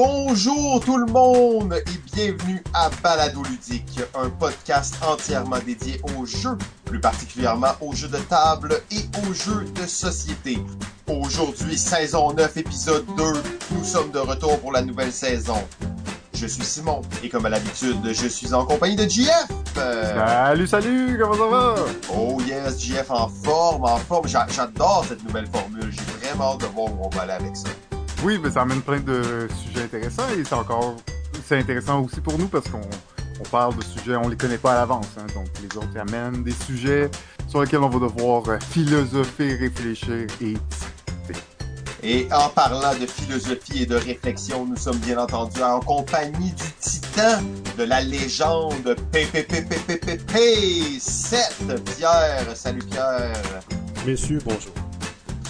Bonjour tout le monde et bienvenue à Balado Ludique, un podcast entièrement dédié aux jeux, plus particulièrement aux jeux de table et aux jeux de société. Aujourd'hui, saison 9, épisode 2, nous sommes de retour pour la nouvelle saison. Je suis Simon et comme à l'habitude, je suis en compagnie de JF. Salut, salut, comment ça va? Oh yes, JF en forme, en forme. J'a- J'adore cette nouvelle formule. J'ai vraiment hâte de voir où on va aller avec ça. Oui, mais ça amène plein de sujets intéressants et c'est encore c'est intéressant aussi pour nous parce qu'on on parle de sujets, on les connaît pas à l'avance. hein. donc les autres amènent des sujets sur lesquels on va devoir euh, philosopher, réfléchir et discuter. Et en parlant de philosophie et de réflexion, nous sommes bien entendu en compagnie du titan de la légende PPPPPP 7 Pierre. Salut Pierre. Messieurs, bonjour.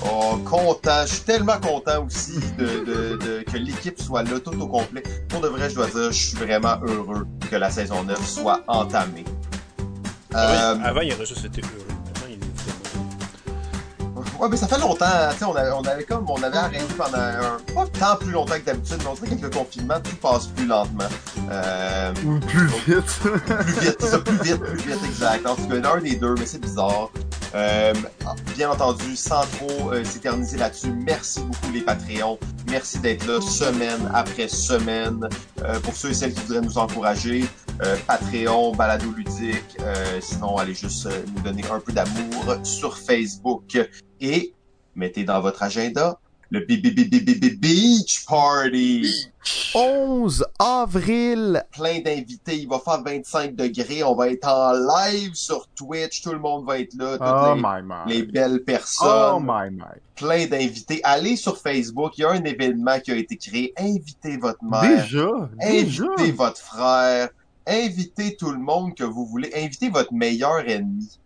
Oh, content. Je suis tellement content aussi de, de- de- que l'équipe soit là tout au complet. Pour de vrai, je dois dire, je suis vraiment heureux que la saison 9 soit entamée. Avant, Euh, avant, il aurait juste été heureux. Ouais, mais ça fait longtemps, tu sais, on avait, on avait comme, on avait arrêté pendant un, pas tant plus longtemps que d'habitude, mais on dirait qu'avec le confinement, tout passe plus lentement. Euh, Ou plus vite. plus vite, c'est ça, plus vite, plus vite, exact. En tout cas, l'un des deux, mais c'est bizarre. Euh, bien entendu, sans trop euh, s'éterniser là-dessus, merci beaucoup les Patreons. Merci d'être là semaine après semaine. Euh, pour ceux et celles qui voudraient nous encourager, euh, Patreon, Balado Ludique, euh, sinon allez juste nous donner un peu d'amour sur Facebook. Et mettez dans votre agenda le BBBBBB Beach Party. 11 avril. plein d'invités. Il va faire 25 degrés. On va être en live sur Twitch. Tout le monde va être là. Toutes Oh les, my my. les belles Oh personnes. my my. plein d'invités. Allez sur Facebook. Il y a un événement qui a été créé. Invitez votre mère. Déjà, déjà? Invitez votre frère. Invitez tout le monde que vous voulez. Invitez votre meilleur ennemi.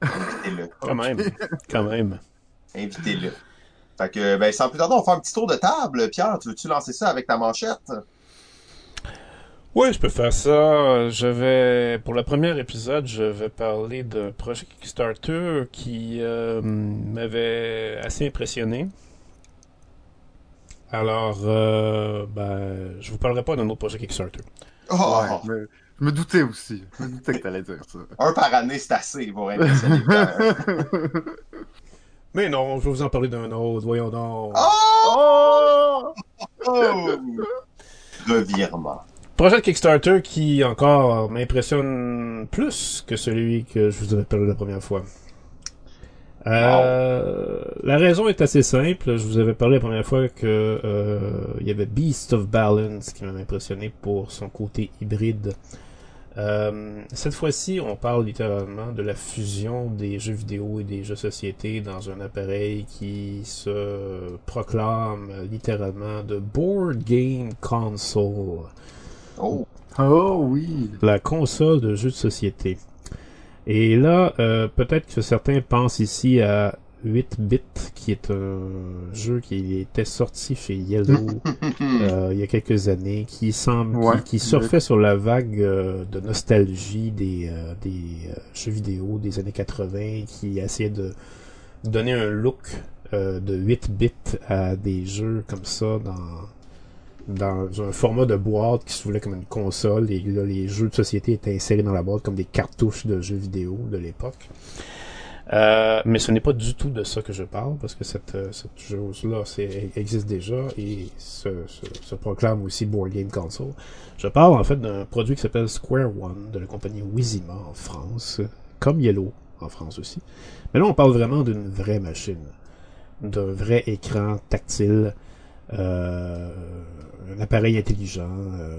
Invitez-le. Quand même. Quand même. Invitez-le. Fait que, ben, sans plus tarder, on va faire un petit tour de table. Pierre, tu veux-tu lancer ça avec ta manchette? Oui, je peux faire ça. Je vais, pour le premier épisode, je vais parler d'un projet Kickstarter qui euh, m'avait assez impressionné. Alors, euh, ben, je vous parlerai pas d'un autre projet Kickstarter. Oh! Ouais, mais je me doutais aussi. Je me doutais que t'allais dire ça. Un par année, c'est assez pour impressionner. Mais non, je vais vous en parler d'un autre. Voyons donc. Oh! oh! oh! Revirement. Projet de Kickstarter qui encore m'impressionne plus que celui que je vous avais parlé la première fois. Euh, La raison est assez simple. Je vous avais parlé la première fois que euh, il y avait Beast of Balance qui m'avait impressionné pour son côté hybride. Euh, cette fois-ci, on parle littéralement de la fusion des jeux vidéo et des jeux société dans un appareil qui se proclame littéralement de Board Game Console Oh! Oh oui. la console de jeux de société. Et là, euh, peut-être que certains pensent ici à 8-bit, qui est un jeu qui était sorti chez Yellow euh, il y a quelques années, qui semble, qui- Ouais. qui, surfait sur la vague euh, de nostalgie des, euh, des jeux vidéo des années 80, qui essayait de donner un look de 8 bits à des jeux comme ça dans dans un format de boîte qui se voulait comme une console et là les jeux de société étaient insérés dans la boîte comme des cartouches de jeux vidéo de l'époque. Euh, mais ce n'est pas du tout de ça que je parle parce que cette, euh, cette chose-là existe déjà et se, se, se proclame aussi Board Game Console. Je parle en fait d'un produit qui s'appelle Square One de la compagnie Wizima en France, comme Yellow en France aussi. Mais là on parle vraiment d'une vraie machine, d'un vrai écran tactile, euh, un appareil intelligent euh,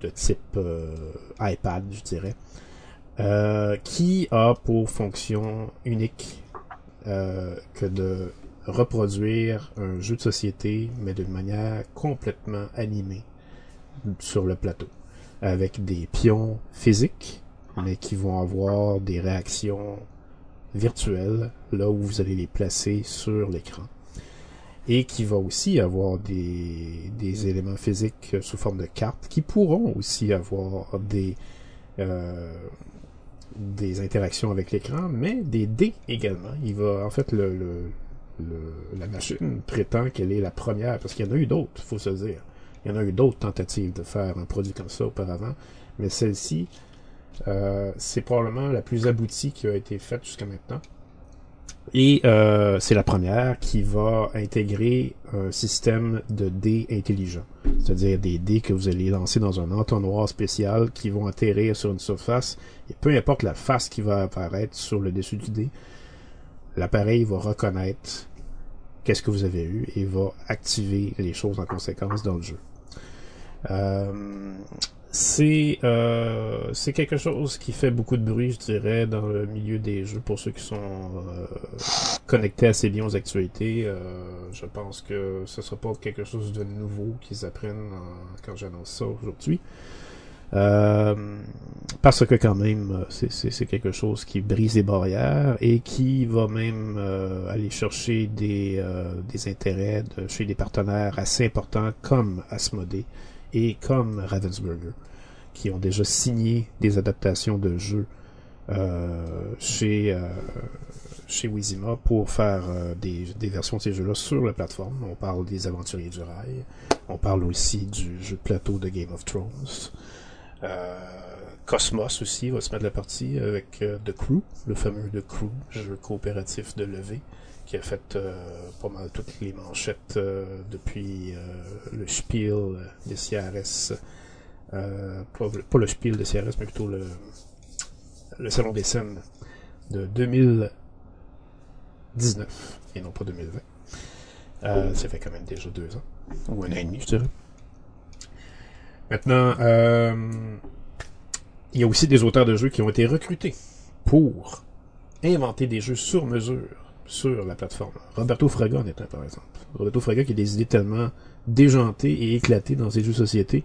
de type euh, iPad, je dirais, euh, qui a pour fonction unique euh, que de reproduire un jeu de société, mais d'une manière complètement animée sur le plateau, avec des pions physiques, mais qui vont avoir des réactions virtuelles là où vous allez les placer sur l'écran. Et qui va aussi avoir des, des éléments physiques sous forme de cartes qui pourront aussi avoir des euh, des interactions avec l'écran, mais des dés également. Il va en fait la machine prétend qu'elle est la première, parce qu'il y en a eu d'autres, faut se dire. Il y en a eu d'autres tentatives de faire un produit comme ça auparavant, mais celle-ci, euh, c'est probablement la plus aboutie qui a été faite jusqu'à maintenant. Et euh, c'est la première qui va intégrer un système de dés intelligents. C'est-à-dire des dés que vous allez lancer dans un entonnoir spécial qui vont atterrir sur une surface. Et peu importe la face qui va apparaître sur le dessus du dé, l'appareil va reconnaître qu'est-ce que vous avez eu et va activer les choses en conséquence dans le jeu. Euh, c'est euh, c'est quelque chose qui fait beaucoup de bruit, je dirais, dans le milieu des jeux pour ceux qui sont euh, connectés assez bien aux actualités. Euh, je pense que ce sera pas quelque chose de nouveau qu'ils apprennent quand j'annonce ça aujourd'hui. Euh, parce que quand même, c'est quelque chose qui brise les barrières et qui va même euh, aller chercher des, euh, des intérêts chez des partenaires assez importants comme Asmodee et comme Ravensburger, qui ont déjà signé des adaptations de jeux euh, chez, euh, chez Wizima pour faire euh, des, des, versions de ces jeux-là sur la plateforme. On parle des Aventuriers du Rail. On parle aussi du jeu plateau de Game of Thrones. Cosmos aussi va se mettre la partie avec The Crew, le fameux The Crew, jeu coopératif de levée qui a fait euh, pas mal toutes les manchettes euh, depuis euh, le Spiel des CRS. Pas, pas, le Spiel des CRS, mais plutôt le, le Salon des scènes de 2019 et non pas 2020. ça fait quand même déjà deux ans, ou un an et demi, je dirais. Maintenant, il y a aussi des auteurs de jeux qui ont été recrutés pour inventer des jeux sur mesure sur la plateforme. Roberto Fraga en est un, par exemple. Roberto Fraga qui a des idées tellement déjantées et éclatées dans ses jeux de société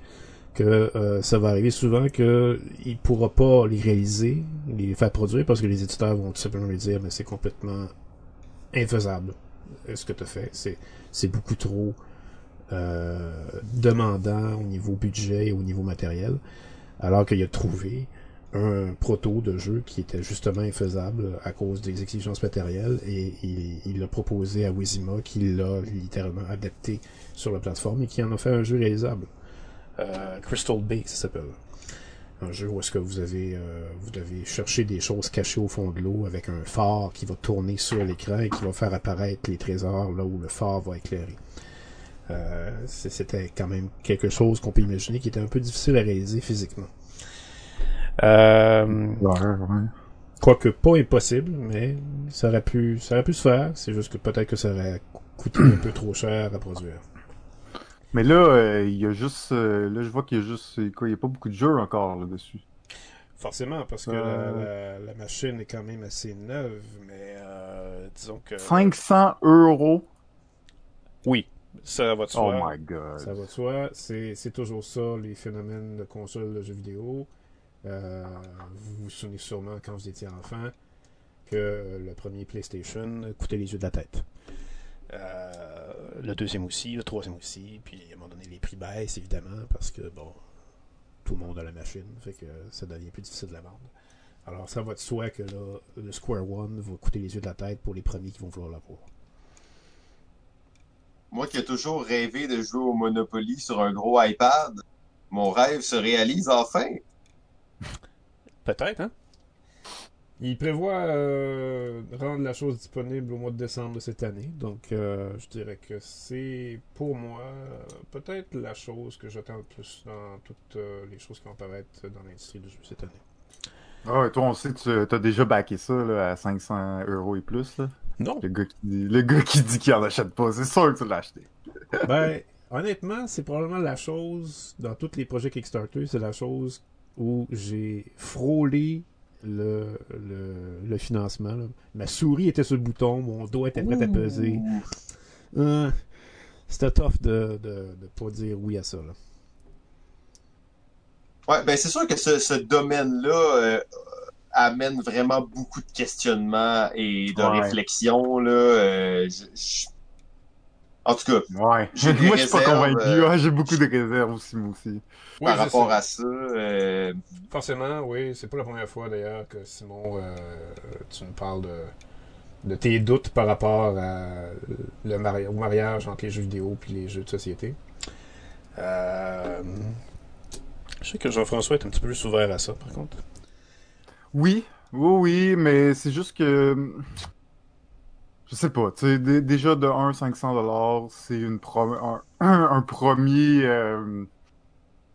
que euh, ça va arriver souvent qu'il il pourra pas les réaliser, les faire produire parce que les éditeurs vont tout simplement lui dire mais c'est complètement infaisable ce que tu as fait. C'est, c'est beaucoup trop euh, demandant au niveau budget et au niveau matériel. Alors qu'il a trouvé un proto de jeu qui était justement infaisable à cause des exigences matérielles et il l'a proposé à Wizima qui l'a littéralement adapté sur la plateforme et qui en a fait un jeu réalisable. Euh, Crystal Bay, ça s'appelle. Un jeu où est-ce que vous avez euh, vous devez chercher des choses cachées au fond de l'eau avec un phare qui va tourner sur l'écran et qui va faire apparaître les trésors là où le phare va éclairer. Euh, C'était quand même quelque chose qu'on peut imaginer qui était un peu difficile à réaliser physiquement. Euh, Quoique pas impossible, mais ça aurait pu, ça aurait pu se faire. C'est juste que peut-être que ça aurait coûté un peu trop cher à produire. Mais là, euh, il y a juste, euh, là je vois qu'il y a juste, quoi, il y a pas beaucoup de jeux encore là-dessus. Forcément, parce que la, la, machine est quand même assez neuve, mais disons que. 500 euros? Oui, ça va de soi. Oh my god. Ça va de soi. C'est toujours ça, les phénomènes de console de jeux vidéo. Euh, vous vous souvenez sûrement quand vous étiez enfant que le premier PlayStation coûtait les yeux de la tête. Euh, le deuxième aussi, le troisième aussi, puis à un moment donné les prix baissent évidemment parce que bon, tout le monde a la machine, fait que ça devient plus difficile de la vendre. Alors ça va de soi que le Square One va coûter les yeux de la tête pour les premiers qui vont vouloir l'avoir. Moi qui ai toujours rêvé de jouer au Monopoly sur un gros iPad, mon rêve se réalise enfin. Peut-être, hein? Il prévoit euh, rendre la chose disponible au mois de décembre de cette année. Donc, euh, je dirais que c'est, pour moi, peut-être la chose que j'attends le plus dans toutes euh, les choses qui vont apparaître dans l'industrie du jeu cette année. Ah toi, on sait que tu as déjà backé ça là, à 500 euros et plus. Là. Non. Le gars qui dit, le gars qui dit qu'il en achète pas, c'est sûr que tu l'as acheté. ben, honnêtement, c'est probablement la chose, dans tous les projets Kickstarter, c'est la chose où j'ai frôlé le, le, le financement. Là. Ma souris était sur le bouton, mon doigt était prêt à peser. Euh, C'était tough de, de, de pas dire oui à ça. Là. Ouais, ben c'est sûr que ce, ce domaine-là euh, amène vraiment beaucoup de questionnements et de Ouais. réflexions. Là, euh, je- je- En tout cas, Ouais. J'ai des moi, je suis pas convaincu. euh, Ah, j'ai beaucoup de réserves aussi, moi aussi. par je rapport à ça, euh, Forcément, oui. C'est pas la première fois d'ailleurs que Simon, euh, tu nous parles de, de tes doutes par rapport à le mari- au mariage entre les jeux vidéo puis les jeux de société. Euh, Je sais que Jean-François est un petit peu plus ouvert à ça, par contre. Oui, oui, oui, mais c'est juste que. Je sais pas, tu sais, dé- déjà de 1 500 dollars, c'est une pro- un, un premier euh,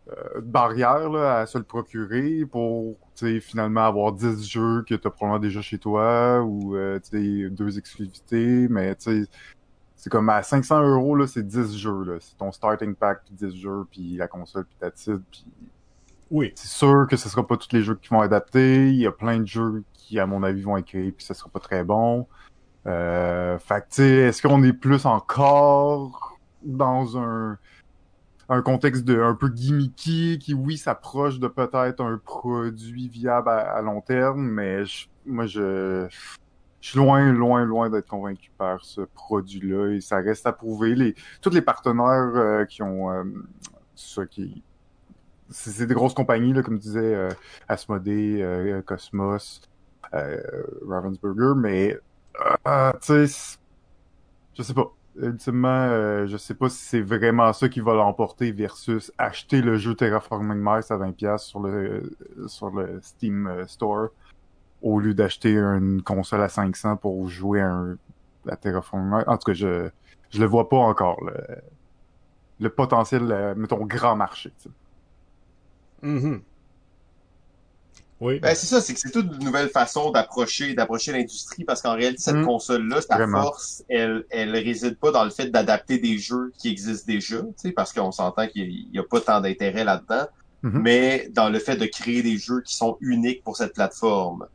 euh, barrière là, à se le procurer pour finalement avoir 10 jeux que tu as probablement déjà chez toi ou euh, deux exclusivités, mais tu sais, c'est comme à 500 euros, là, c'est 10 jeux. C'est ton starting pack, puis 10 jeux, puis la console, puis ta titre, puis Oui. c'est sûr que ce sera pas tous les jeux qui vont adaptés. Il y a plein de jeux qui, à mon avis, vont être créés puis ce sera pas très bon. Euh, fait tu sais, est-ce qu'on est plus encore dans un un contexte de un peu gimmicky qui, oui, s'approche de peut-être un produit viable à, long terme, mais je- moi, je, je suis loin, loin, loin d'être convaincu par ce produit-là et ça reste à prouver. Les, tous les partenaires euh, qui ont euh, qui c'est des grosses compagnies, là, comme disait euh, euh, Cosmos, euh, Ravensburger, mais euh, tu sais, je sais pas. Ultimement, euh, je sais pas si c'est vraiment ça qui va l'emporter versus acheter le jeu Terraforming Mars à 20$ sur le sur le Steam euh, Store au lieu d'acheter une console à 500 pour jouer à, un, Terraforming Mars. En tout cas, je je le vois pas encore le, le potentiel, euh, mettons, grand marché. sais. Oui. Ben, c'est ça, c'est que c'est toute une nouvelle façon d'approcher d'approcher l'industrie parce qu'en réalité, cette Mm. console-là, sa Vraiment. force, elle, elle réside pas dans le fait d'adapter des jeux qui existent déjà, parce qu'on s'entend qu'il y a pas tant d'intérêt là-dedans, Mhm. mais dans le fait de créer des jeux qui sont uniques pour cette plateforme.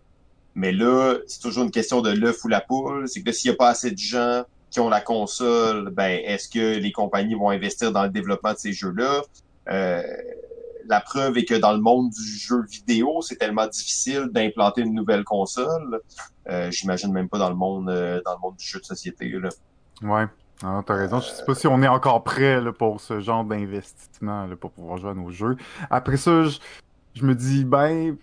Mais là, c'est toujours une question de l'œuf ou la poule, c'est que s'il y a pas assez de gens qui ont la console, ben est-ce que les compagnies vont investir dans le développement de ces jeux-là? Euh, la preuve est que dans le monde du jeu vidéo, c'est tellement difficile d'implanter une nouvelle console. Euh, J'imagine même pas dans le monde euh, dans le monde du jeu de société. Là. Ouais. Ah, t'as raison. Je sais pas si on est encore prêt pour ce genre d'investissement pour pouvoir jouer à nos jeux. Après ça, je, je me dis, ben,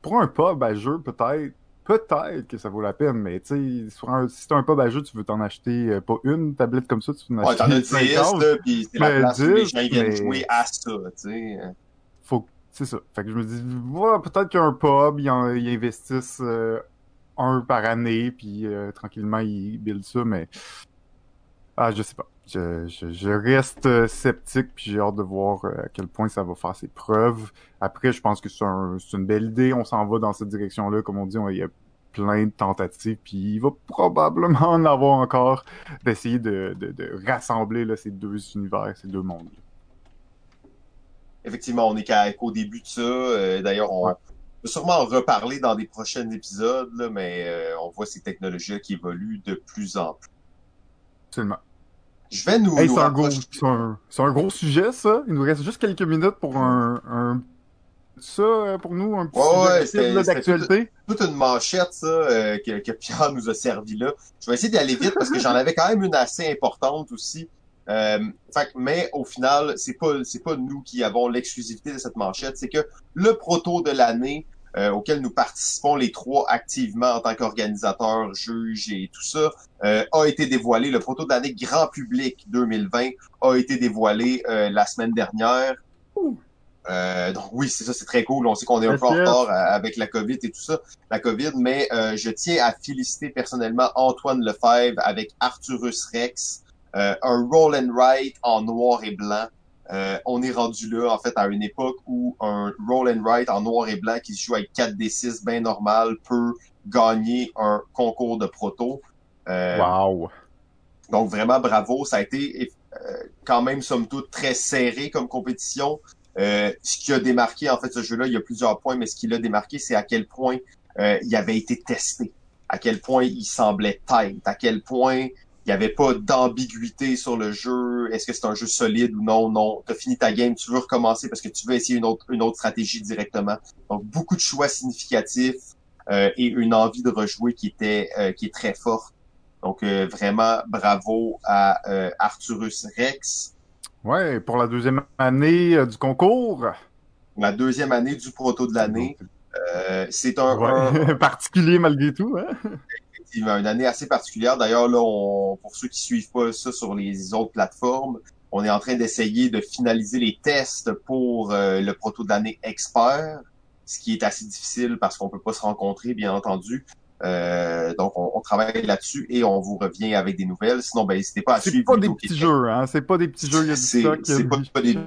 pour un pub à jeu, peut-être, peut-être que ça vaut la peine, mais tu sais, sur un- si t'as un pub à jeu, tu veux t'en acheter euh, pas une tablette comme ça, tu veux en Ouais, t'en as acheter 10, 50. là, puis c'est la Ben, place où les 10, gens ils viennent mais- jouer à ça, tu sais. faut c'est ça. Fait que je me dis, voilà, peut-être qu'un pub, ils, en- ils investissent euh, un par année, puis euh, tranquillement, ils buildent ça, mais ah, je sais pas. Je, je, je reste euh, sceptique, puis j'ai hâte de voir euh, à quel point ça va faire ses preuves. Après, je pense que c'est un, c'est une belle idée. On s'en va dans cette direction-là. Comme on dit, on- il y a plein de tentatives, puis il va probablement en avoir encore d'essayer de, de, de rassembler là, ces deux univers, ces deux mondes. Effectivement, on est qu'à- qu'au début de ça. Euh, D'ailleurs, on Ouais. va sûrement en reparler dans des prochains épisodes, là, mais euh, on voit ces technologies qui évoluent de plus en plus. Absolument. Je vais nous, Hey, nous c'est un, gros, c'est un, c'est un gros sujet, ça. Il nous reste juste quelques minutes pour un, un ça euh, pour nous, un petit Ouais, sujet ouais, d'actualité. toute une manchette, ça, euh, que, que Pierre nous a servi là. Je vais essayer d'aller vite parce que j'en avais quand même une assez importante aussi. Euh, fait mais au final, c'est pas c'est pas nous qui avons l'exclusivité de cette manchette, c'est que le proto de l'année euh, auquel nous participons les trois activement en tant qu'organisateurs, juges et tout ça, euh, a été dévoilé. Le proto de l'année grand public 2020 a été dévoilé euh, la semaine dernière. Euh, donc oui, c'est ça, c'est très cool. On sait qu'on est un peu en retard euh, avec la COVID et tout ça, la COVID, mais euh, je tiens à féliciter personnellement Antoine Lefebvre avec Arturus Rex, euh, un roll and write en noir et blanc. Euh, on est rendu là, en fait, à une époque où un roll and write en noir et blanc qui se joue avec 4D6 bien normal peut gagner un concours de proto. Euh, Wow. donc vraiment bravo, ça a été euh, quand même somme toute très serré comme compétition. Euh, ce qui a démarqué en fait ce jeu-là, il y a plusieurs points, mais ce qui l'a démarqué, c'est à quel point il avait été testé, à quel point il semblait tight, à quel point il n'y avait pas d'ambiguïté sur le jeu. Est-ce que c'est un jeu solide ou non? Non. T'as fini ta game, tu veux recommencer parce que tu veux essayer une autre, une autre stratégie directement. Donc beaucoup de choix significatifs euh, et une envie de rejouer qui était euh, qui est très forte. Donc euh, vraiment bravo à euh, Arturus Rex. Ouais, pour la deuxième année euh, du concours. La deuxième année du proto de l'année. Euh, c'est un, un- Ouais. Particulier malgré tout, hein? Effectivement, une année assez particulière. D'ailleurs, là, on, pour ceux qui suivent pas ça sur les autres plateformes, on est en train d'essayer de finaliser les tests pour euh, le proto de l'année expert, ce qui est assez difficile parce qu'on peut pas se rencontrer, bien entendu. Euh, donc, on, on travaille là-dessus et on vous revient avec des nouvelles. Sinon, ben, n'hésitez pas à C'est suivre. pas des petits jeux, hein. C'est pas des petits jeux, il y a du C'est stock. c'est pas, pas des...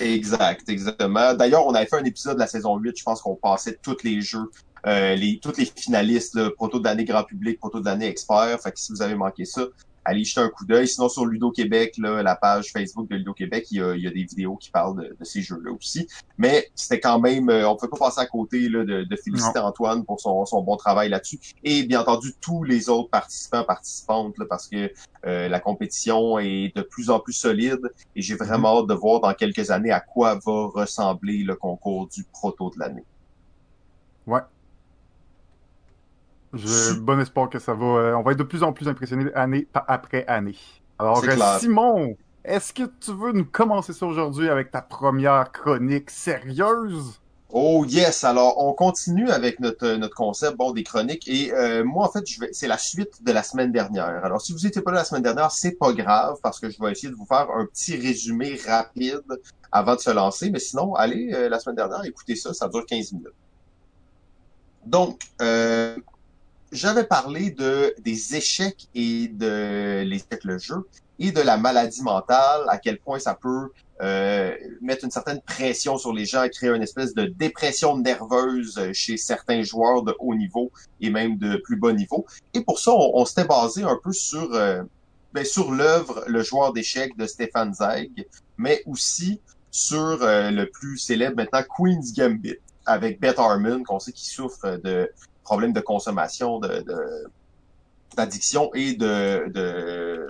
Exact, exactement. D'ailleurs, on avait fait un épisode de la saison 8, je pense qu'on passait tous les jeux, les, tous les finalistes, là, proto de l'année grand public, proto de l'année expert. Fait que si vous avez manqué ça, allez jeter un coup d'œil. Sinon, sur Ludo Québec, là, la page Facebook de Ludo Québec, il y a, il y a des vidéos qui parlent de, de ces jeux-là aussi. Mais c'était quand même, euh, on peut pas passer à côté là, de, de féliciter Antoine pour son, son bon travail là-dessus. Et bien entendu, tous les autres participants, participantes, là, parce que euh, la compétition est de plus en plus solide et j'ai vraiment hâte de voir dans quelques années à quoi va ressembler le concours du proto de l'année. Ouais. J'ai bon espoir que ça va. euh, on va être de plus en plus impressionnés année après année. Alors, euh. Simon, est-ce que tu veux nous commencer ça aujourd'hui avec ta première chronique sérieuse? Oh yes, alors on continue avec notre notre concept bon des chroniques et euh, moi en fait je vais c'est la suite de la semaine dernière. Alors si vous étiez pas là la semaine dernière, c'est pas grave parce que je vais essayer de vous faire un petit résumé rapide avant de se lancer, mais sinon allez euh, la semaine dernière écoutez ça, ça dure 15 minutes. Donc euh, j'avais parlé de des échecs et de l'échec le jeu et de la maladie mentale, à quel point ça peut euh, mettre une certaine pression sur les gens et créer une espèce de dépression nerveuse chez certains joueurs de haut niveau et même de plus bas niveau. Et pour ça, on, s'était basé un peu sur euh, ben, sur l'œuvre Le joueur d'échecs de Stéphane Zweig, mais aussi sur euh, le plus célèbre maintenant Queen's Gambit avec Beth Harmon, qu'on sait qui souffre de problèmes de consommation, de, d'addiction et de, de,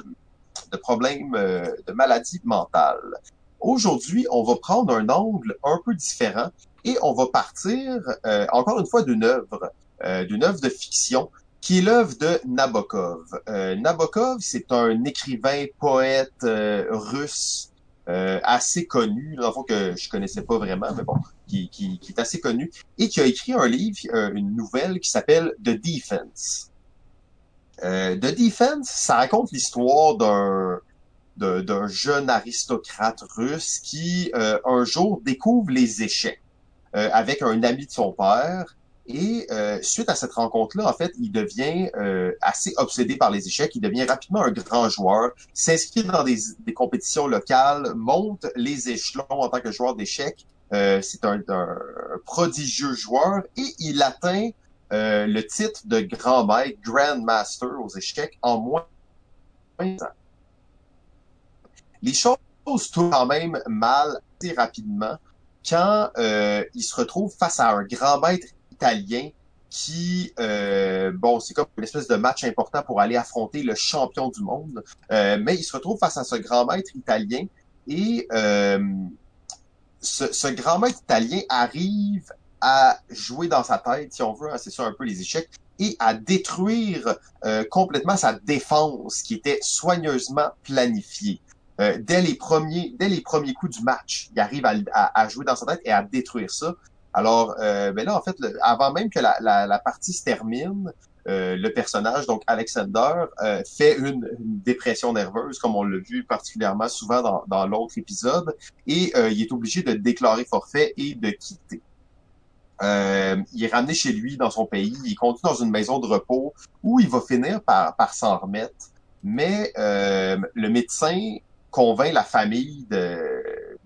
de problèmes euh, de maladies mentales. Aujourd'hui, on va prendre un angle un peu différent et on va partir euh, encore une fois d'une œuvre, euh, d'une œuvre de fiction qui est l'œuvre de Nabokov. Euh, Nabokov, c'est un écrivain, poète euh, russe euh, assez connu, dans le fond que je connaissais pas vraiment, mais bon, qui, qui, qui est assez connu, et qui a écrit un livre, euh, une nouvelle qui s'appelle The Defense. Euh, The Defense, ça raconte l'histoire d'un d'un jeune aristocrate russe qui euh, un jour découvre les échecs euh, avec un ami de son père et euh, suite à cette rencontre-là, en fait, il devient euh, assez obsédé par les échecs. Il devient rapidement un grand joueur, s'inscrit dans des, des compétitions locales, monte les échelons en tant que joueur d'échecs. Euh, C'est un, un prodigieux joueur et il atteint euh, le titre de grand maître, Grand Master aux échecs en moins de 20 ans. Les choses tournent quand même mal assez rapidement quand euh, il se retrouve face à un grand maître italien qui, euh, bon, c'est comme une espèce de match important pour aller affronter le champion du monde, Euh, mais il se retrouve face à ce grand maître italien et euh, ce, grand maître italien arrive à jouer dans sa tête, si on veut, hein, c'est ça un peu les échecs, et à détruire euh, complètement sa défense qui était soigneusement planifiée. Euh, dès les premiers, dès les premiers coups du match, il arrive à, à- à jouer dans sa tête et à détruire ça. Alors, euh, ben là, en fait, avant même que la, la, la partie se termine, euh, le personnage, donc Alexander, euh, fait une, une dépression nerveuse, comme on l'a vu particulièrement souvent dans, dans l'autre épisode, et euh, il est obligé de déclarer forfait et de quitter. Euh, il est ramené chez lui dans son pays, il continue dans une maison de repos où il va finir par, par s'en remettre. Mais euh, le médecin convainc la famille de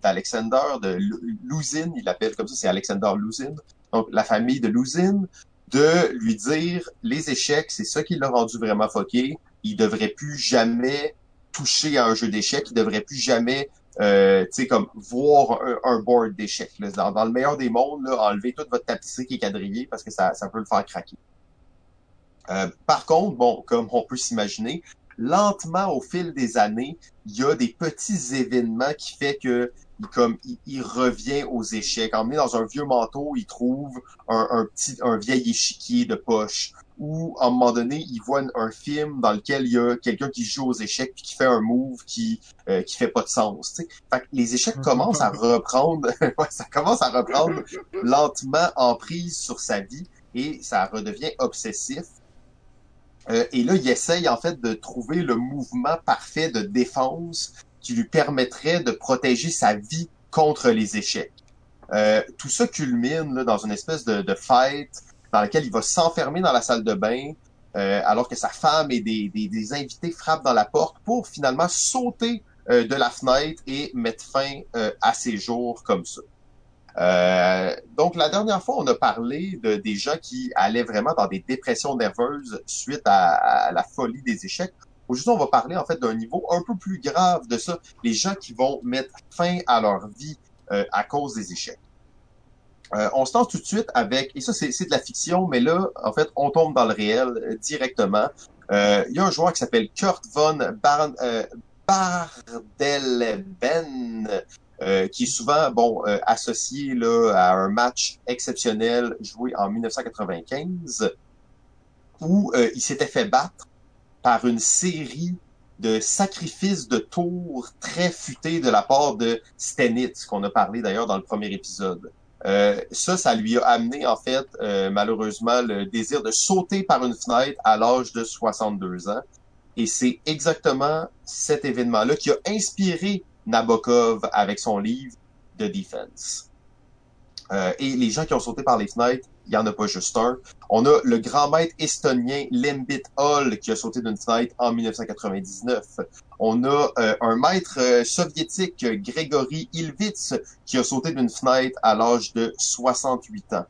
d'Alexander, de Luzin, il l'appelle comme ça, c'est Alexander Luzin. Donc la famille de Luzin, de lui dire les échecs, c'est ça qui l'a rendu vraiment foqué. Il devrait plus jamais toucher à un jeu d'échecs, il devrait plus jamais euh, tu sais, comme voir un, board d'échecs. Dans, le meilleur des mondes, là, enlever toute votre tapisserie qui est quadrillée parce que ça, ça peut le faire craquer. Euh, par contre, bon, comme on peut s'imaginer, lentement au fil des années, il y a des petits événements qui fait que comme il, il revient aux échecs. Emmené dans un vieux manteau, il trouve un, un petit un vieil échiquier de poche. Ou à un moment donné, il voit un, un film dans lequel il y a quelqu'un qui joue aux échecs puis qui fait un move qui euh, qui fait pas de sens. Fait que les échecs commencent à reprendre, ouais, ça commence à reprendre lentement en prise sur sa vie et ça redevient obsessif. Euh, et là, il essaye en fait de trouver le mouvement parfait de défense qui lui permettrait de protéger sa vie contre les échecs. Euh, tout ça culmine là, dans une espèce de, de fight dans laquelle il va s'enfermer dans la salle de bain euh, alors que sa femme et des, invités frappent dans la porte pour finalement sauter euh, de la fenêtre et mettre fin à ses jours comme ça. Donc la dernière fois, on a parlé de des gens qui allaient vraiment dans des dépressions nerveuses suite à la folie des échecs. Aujourd'hui, on va parler en fait d'un niveau un peu plus grave de ça, les gens qui vont mettre fin à leur vie euh, à cause des échecs. Euh, on se lance tout de suite avec, et ça c'est de la fiction, mais là, en fait, on tombe dans le réel euh, directement. Euh, il y a un joueur qui s'appelle Kurt von Bar Bardelben, qui est souvent bon associé là, à un match exceptionnel joué en 1995, où il s'était fait battre par une série de sacrifices de tours très futés de la part de Stenitz, qu'on a parlé d'ailleurs dans le premier épisode. Euh, ça, ça lui a amené en fait euh, malheureusement le désir de sauter par une fenêtre à l'âge de 62 ans. Et c'est exactement cet événement-là qui a inspiré Nabokov avec son livre The Defense. Euh, et les gens qui ont sauté par les fenêtres, il y en a pas juste un. On a le grand maître estonien Lembit Hall qui a sauté d'une fenêtre en 1999. On a euh, un maître euh, soviétique, Grégory Ilvitz, qui a sauté d'une fenêtre à l'âge de 68 ans.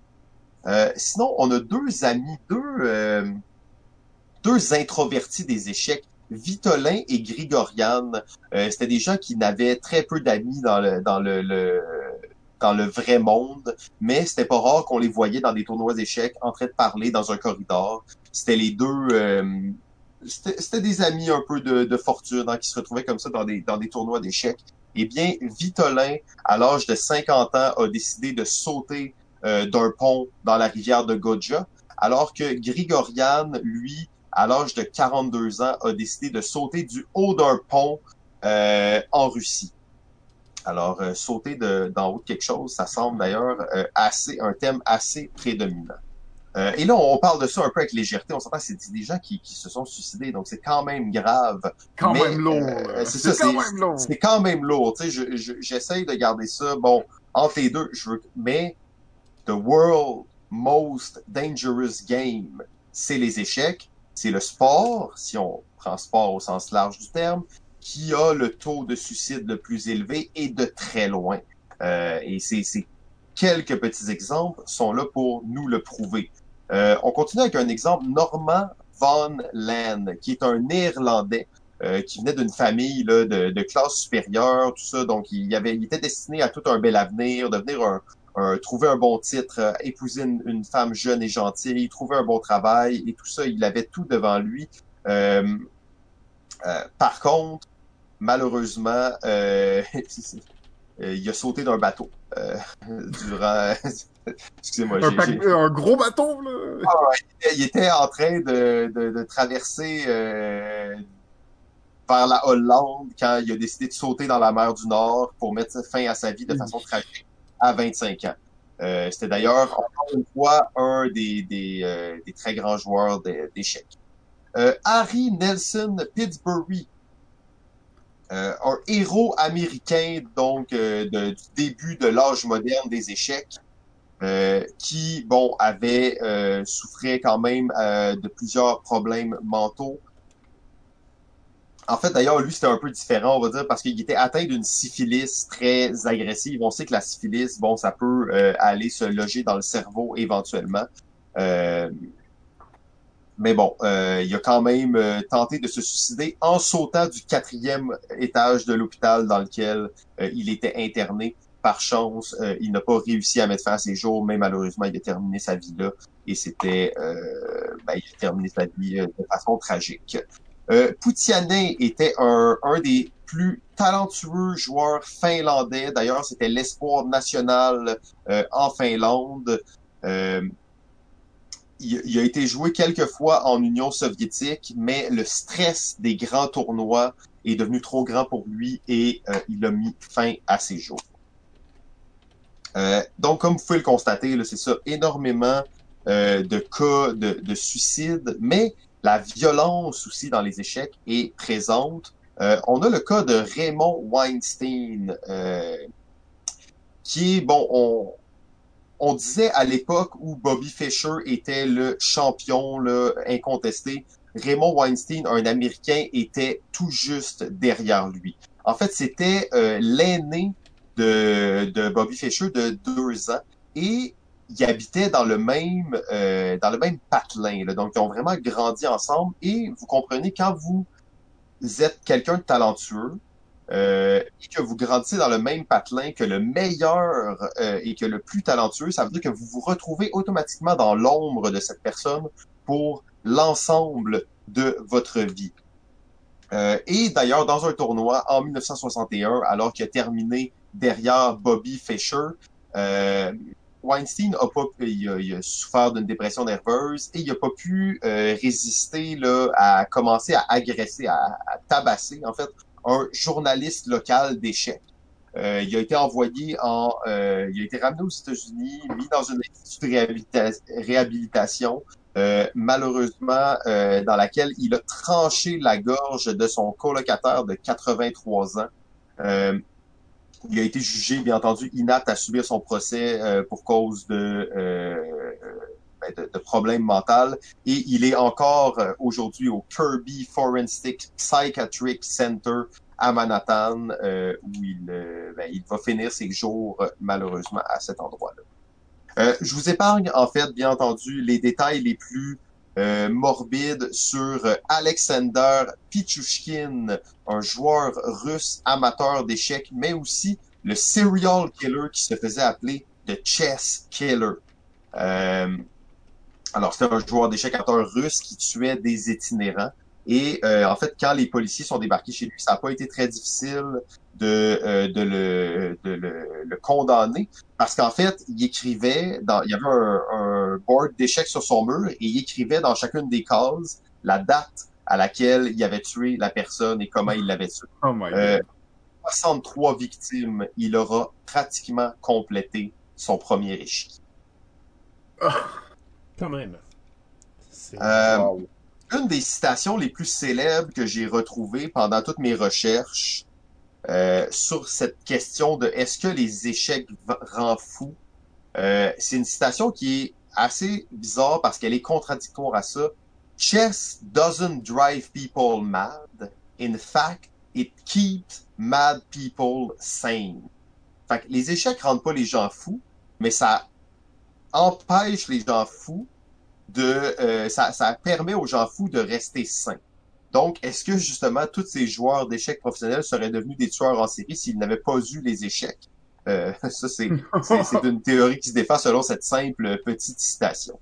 Euh, sinon, on a deux amis, deux, introvertis des échecs, Vitolin et Grigorian. C'était des gens qui n'avaient très peu d'amis dans le dans le vrai monde, mais c'était pas rare qu'on les voyait dans des tournois d'échecs en train de parler dans un corridor. C'était les deux euh, c'était des amis un peu de, de fortune hein, qui se retrouvaient comme ça dans des, dans des tournois d'échecs. Eh bien, Vitolin, à l'âge de 50 ans, a décidé de sauter euh, d'un pont dans la rivière de Godja, alors que Grigorian, lui, à l'âge de 42 ans, a décidé de sauter du haut d'un pont euh, en Russie. Alors, euh, sauter d'en haut de quelque chose, ça semble d'ailleurs euh, assez un thème assez prédominant. Euh, et là, on parle de ça un peu avec légèreté. On s'entend, c'est des gens qui, qui, se sont suicidés, donc c'est quand même grave. Quand même lourd. c'est ça, c'est quand même lourd. C'est quand même lourd. Tu sais, j'essaye de garder ça. Bon, entre les deux, je veux, mais the world most dangerous game, c'est les échecs, c'est le sport, si on prend sport au sens large du terme, qui a le taux de suicide le plus élevé et de très loin. Euh, et c'est quelques petits exemples sont là pour nous le prouver. Euh, on continue avec un exemple, Norman Von Land, qui est un Néerlandais euh, qui venait d'une famille là, de, de, classe supérieure, tout ça. Donc, il, avait, il était destiné à tout un bel avenir, devenir un, un trouver un bon titre, euh, épouser une, une, femme jeune et gentille, trouver un bon travail et tout ça. Il avait tout devant lui. Euh, euh, par contre, malheureusement, euh, il a sauté d'un bateau euh, durant. Excusez-moi. Un, un, gros bateau, là. Ah, il était en train de, de, de traverser euh, vers la Hollande quand il a décidé de sauter dans la mer du Nord pour mettre fin à sa vie de façon tragique à 25 ans. Euh, C'était d'ailleurs encore une fois un des, des, euh, des très grands joueurs d'échecs. Euh, Harry Nelson Pittsburgh, euh, un héros américain donc euh, du début de l'âge moderne des échecs, qui bon avait souffrait quand même de plusieurs problèmes mentaux. En fait, d'ailleurs, lui, c'était un peu différent, on va dire, parce qu'il était atteint d'une syphilis très agressive. On sait que la syphilis, bon, ça peut aller se loger dans le cerveau éventuellement. Mais bon, euh, il a quand même euh, tenté de se suicider en sautant du quatrième étage de l'hôpital dans lequel euh, il était interné. Par chance, euh, il n'a pas réussi à mettre fin à ses jours, mais malheureusement, il a terminé sa vie là. Et c'était, ben, il a terminé sa vie de façon tragique. Euh, était un, un des plus talentueux joueurs finlandais. D'ailleurs, c'était l'espoir national en Finlande. Euh, il, a été joué quelques fois en Union soviétique, mais le stress des grands tournois est devenu trop grand pour lui et euh, il a mis fin à ses jours. Euh, donc, comme vous pouvez le constater, c'est ça, énormément euh, de cas de, de, suicide, mais La violence aussi dans les échecs est présente. Euh, on a le cas de Raymond Weinstein, euh, qui est, bon, on, on disait à l'époque où Bobby Fischer était le champion incontesté, Raymond Weinstein, un Américain, était tout juste derrière lui. En fait, c'était euh, l'aîné de, Bobby Fischer de deux ans et ils habitaient dans le même euh, dans le même patelin. Donc, ils ont vraiment grandi ensemble. Et vous comprenez, quand vous êtes quelqu'un de talentueux euh, et que vous grandissez dans le même patelin que le meilleur euh, et que le plus talentueux, ça veut dire que vous vous retrouvez automatiquement dans l'ombre de cette personne pour l'ensemble de votre vie. Euh, et d'ailleurs, dans un tournoi en 1961, alors qu'il a terminé derrière Bobby Fischer, Weinstein a pas, il a, souffert d'une dépression nerveuse et il a pas pu résister là, à commencer à agresser, à, tabasser en fait un journaliste local d'échecs. Euh, il a été envoyé en, euh, il a été ramené aux États-Unis, mis dans une institut de réhabilita réhabilitation, euh, malheureusement dans laquelle il a tranché la gorge de son colocataire de 83 ans. Il a été jugé, bien entendu, inapte à subir son procès euh, pour cause de, euh, de, de, problèmes mentaux. Et il est encore euh, aujourd'hui au Kirby Forensic Psychiatric Center à Manhattan, euh, où il, ben, il va finir ses jours, malheureusement, à cet endroit-là. je vous épargne, en fait, bien entendu, les détails les plus euh, morbide sur Alexander Pichushkin, un joueur russe amateur d'échecs, mais aussi le serial killer qui se faisait appeler The Chess Killer. Alors, c'était un joueur d'échecs russe qui tuait des itinérants. Et euh, en fait, quand les policiers sont débarqués chez lui, ça n'a pas été très difficile de, euh, de, le, de le, le, condamner parce qu'en fait, il écrivait, dans, il y avait un, un board d'échecs sur son mur et il écrivait dans chacune des cases la date à laquelle il avait tué la personne et comment il l'avait tué. Oh my euh, God. 63 victimes, il aura pratiquement complété son premier échec. Quand même. Euh, wow. Une des citations les plus célèbres que j'ai retrouvées pendant toutes mes recherches euh, sur cette question de est-ce que les échecs rendent fou, euh, c'est une citation qui est assez bizarre parce qu'elle est contradictoire à ça. Chess doesn't drive people mad. In fact, it keeps mad people sane. Fait que les échecs rendent pas les gens fous, mais ça empêche les gens fous de, euh, ça, ça permet aux gens fous de rester sains. Donc, est-ce que justement tous ces joueurs d'échecs professionnels seraient devenus des tueurs en série s'ils n'avaient pas eu les échecs? Euh, ça, c'est une théorie qui se défend selon cette simple petite citation.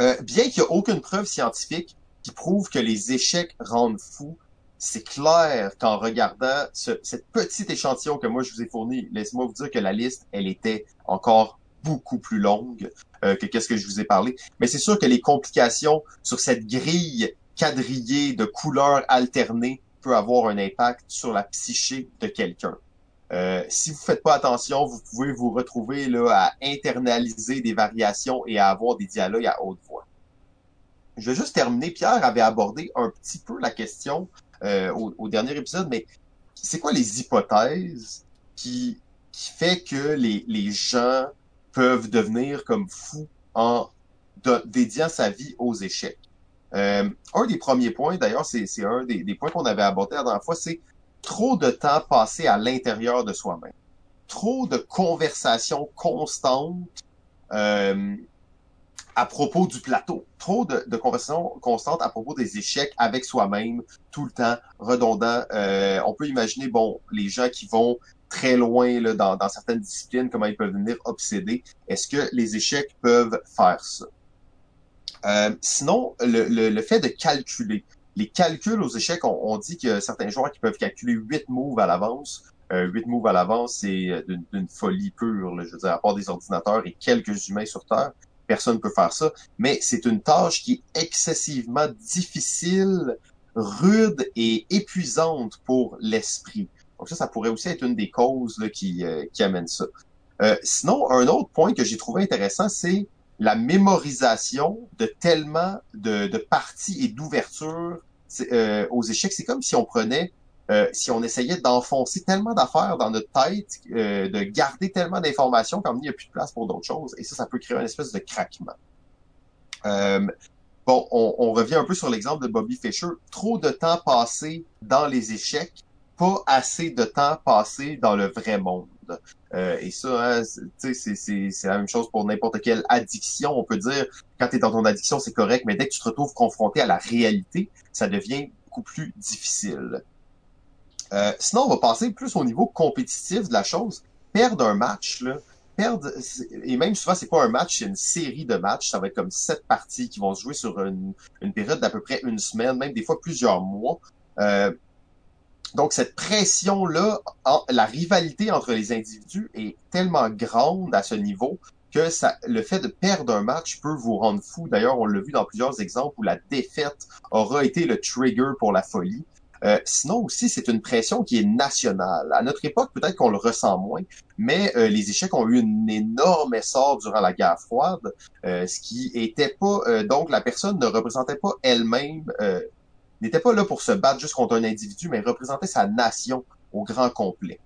Euh, bien qu'il n'y ait aucune preuve scientifique qui prouve que les échecs rendent fous, c'est clair qu'en regardant ce, cette petite échantillon que moi je vous ai fourni, laissez-moi vous dire que la liste, elle était encore beaucoup plus longue euh, que qu'est-ce que je vous ai parlé. Mais c'est sûr que les complications sur cette grille quadrillé de couleurs alternées peut avoir un impact sur la psyché de quelqu'un. Euh, si vous faites pas attention, vous pouvez vous retrouver là à internaliser des variations et à avoir des dialogues à haute voix. Je vais juste terminer. Pierre avait abordé un petit peu la question euh, au, au, dernier épisode, mais c'est quoi les hypothèses qui, qui fait que les, les gens peuvent devenir comme fous en dédiant sa vie aux échecs? Euh, un des premiers points, d'ailleurs, c'est un des, des, points qu'on avait abordé la dernière fois, c'est trop de temps passé à l'intérieur de soi-même. Trop de conversations constantes euh, à propos du plateau. Trop de, de, conversations constantes à propos des échecs avec soi-même, tout le temps, redondant. Euh, on peut imaginer, bon, les gens qui vont très loin là, dans, dans certaines disciplines, comment ils peuvent devenir obsédés. Est-ce que les échecs peuvent faire ça? Euh, sinon, le, le, le, fait de calculer. Les calculs aux échecs, on, on dit a certains joueurs qui peuvent calculer huit moves à l'avance. Euh, 8 moves à l'avance, c'est euh, d'une folie pure. Là, je veux dire, à part des ordinateurs et quelques humains sur Terre, personne ne peut faire ça. Mais c'est une tâche qui est excessivement difficile, rude et épuisante pour l'esprit. Donc ça, ça pourrait aussi être une des causes là, qui, euh, qui amène ça. Euh, sinon, un autre point que j'ai trouvé intéressant, c'est la mémorisation de tellement de, de parties et d'ouvertures euh, aux échecs. C'est comme si on prenait, euh, si on essayait d'enfoncer tellement d'affaires dans notre tête, euh, de garder tellement d'informations comme il n'y a plus de place pour d'autres choses. Et ça, ça peut créer une espèce de craquement. Euh, bon, on, on, revient un peu sur l'exemple de Bobby Fischer. Trop de temps passé dans les échecs, pas assez de temps passé dans le vrai monde. Euh, et ça, hein, c'est la même chose pour n'importe quelle addiction. On peut dire, quand tu es dans ton addiction, c'est correct, mais dès que tu te retrouves confronté à la réalité, ça devient beaucoup plus difficile. Euh, sinon, on va passer plus au niveau compétitif de la chose. Perdre un match, là, perdre, et même souvent, c'est pas un match, c'est une série de matchs. Ça va être comme sept parties qui vont se jouer sur une, période d'à peu près une semaine, même des fois plusieurs mois. Euh, donc cette pression-là, la rivalité entre les individus est tellement grande à ce niveau que ça, le fait de perdre un match peut vous rendre fou. D'ailleurs, on l'a vu dans plusieurs exemples où la défaite aura été le trigger pour la folie. Euh, sinon aussi, c'est une pression qui est nationale. À notre époque, peut-être qu'on le ressent moins, mais euh, les échecs ont eu un énorme essor durant la guerre froide, euh, ce qui était pas euh, donc la personne ne représentait pas elle-même n'était pas là pour se battre juste contre un individu, mais représentait sa nation au grand complet.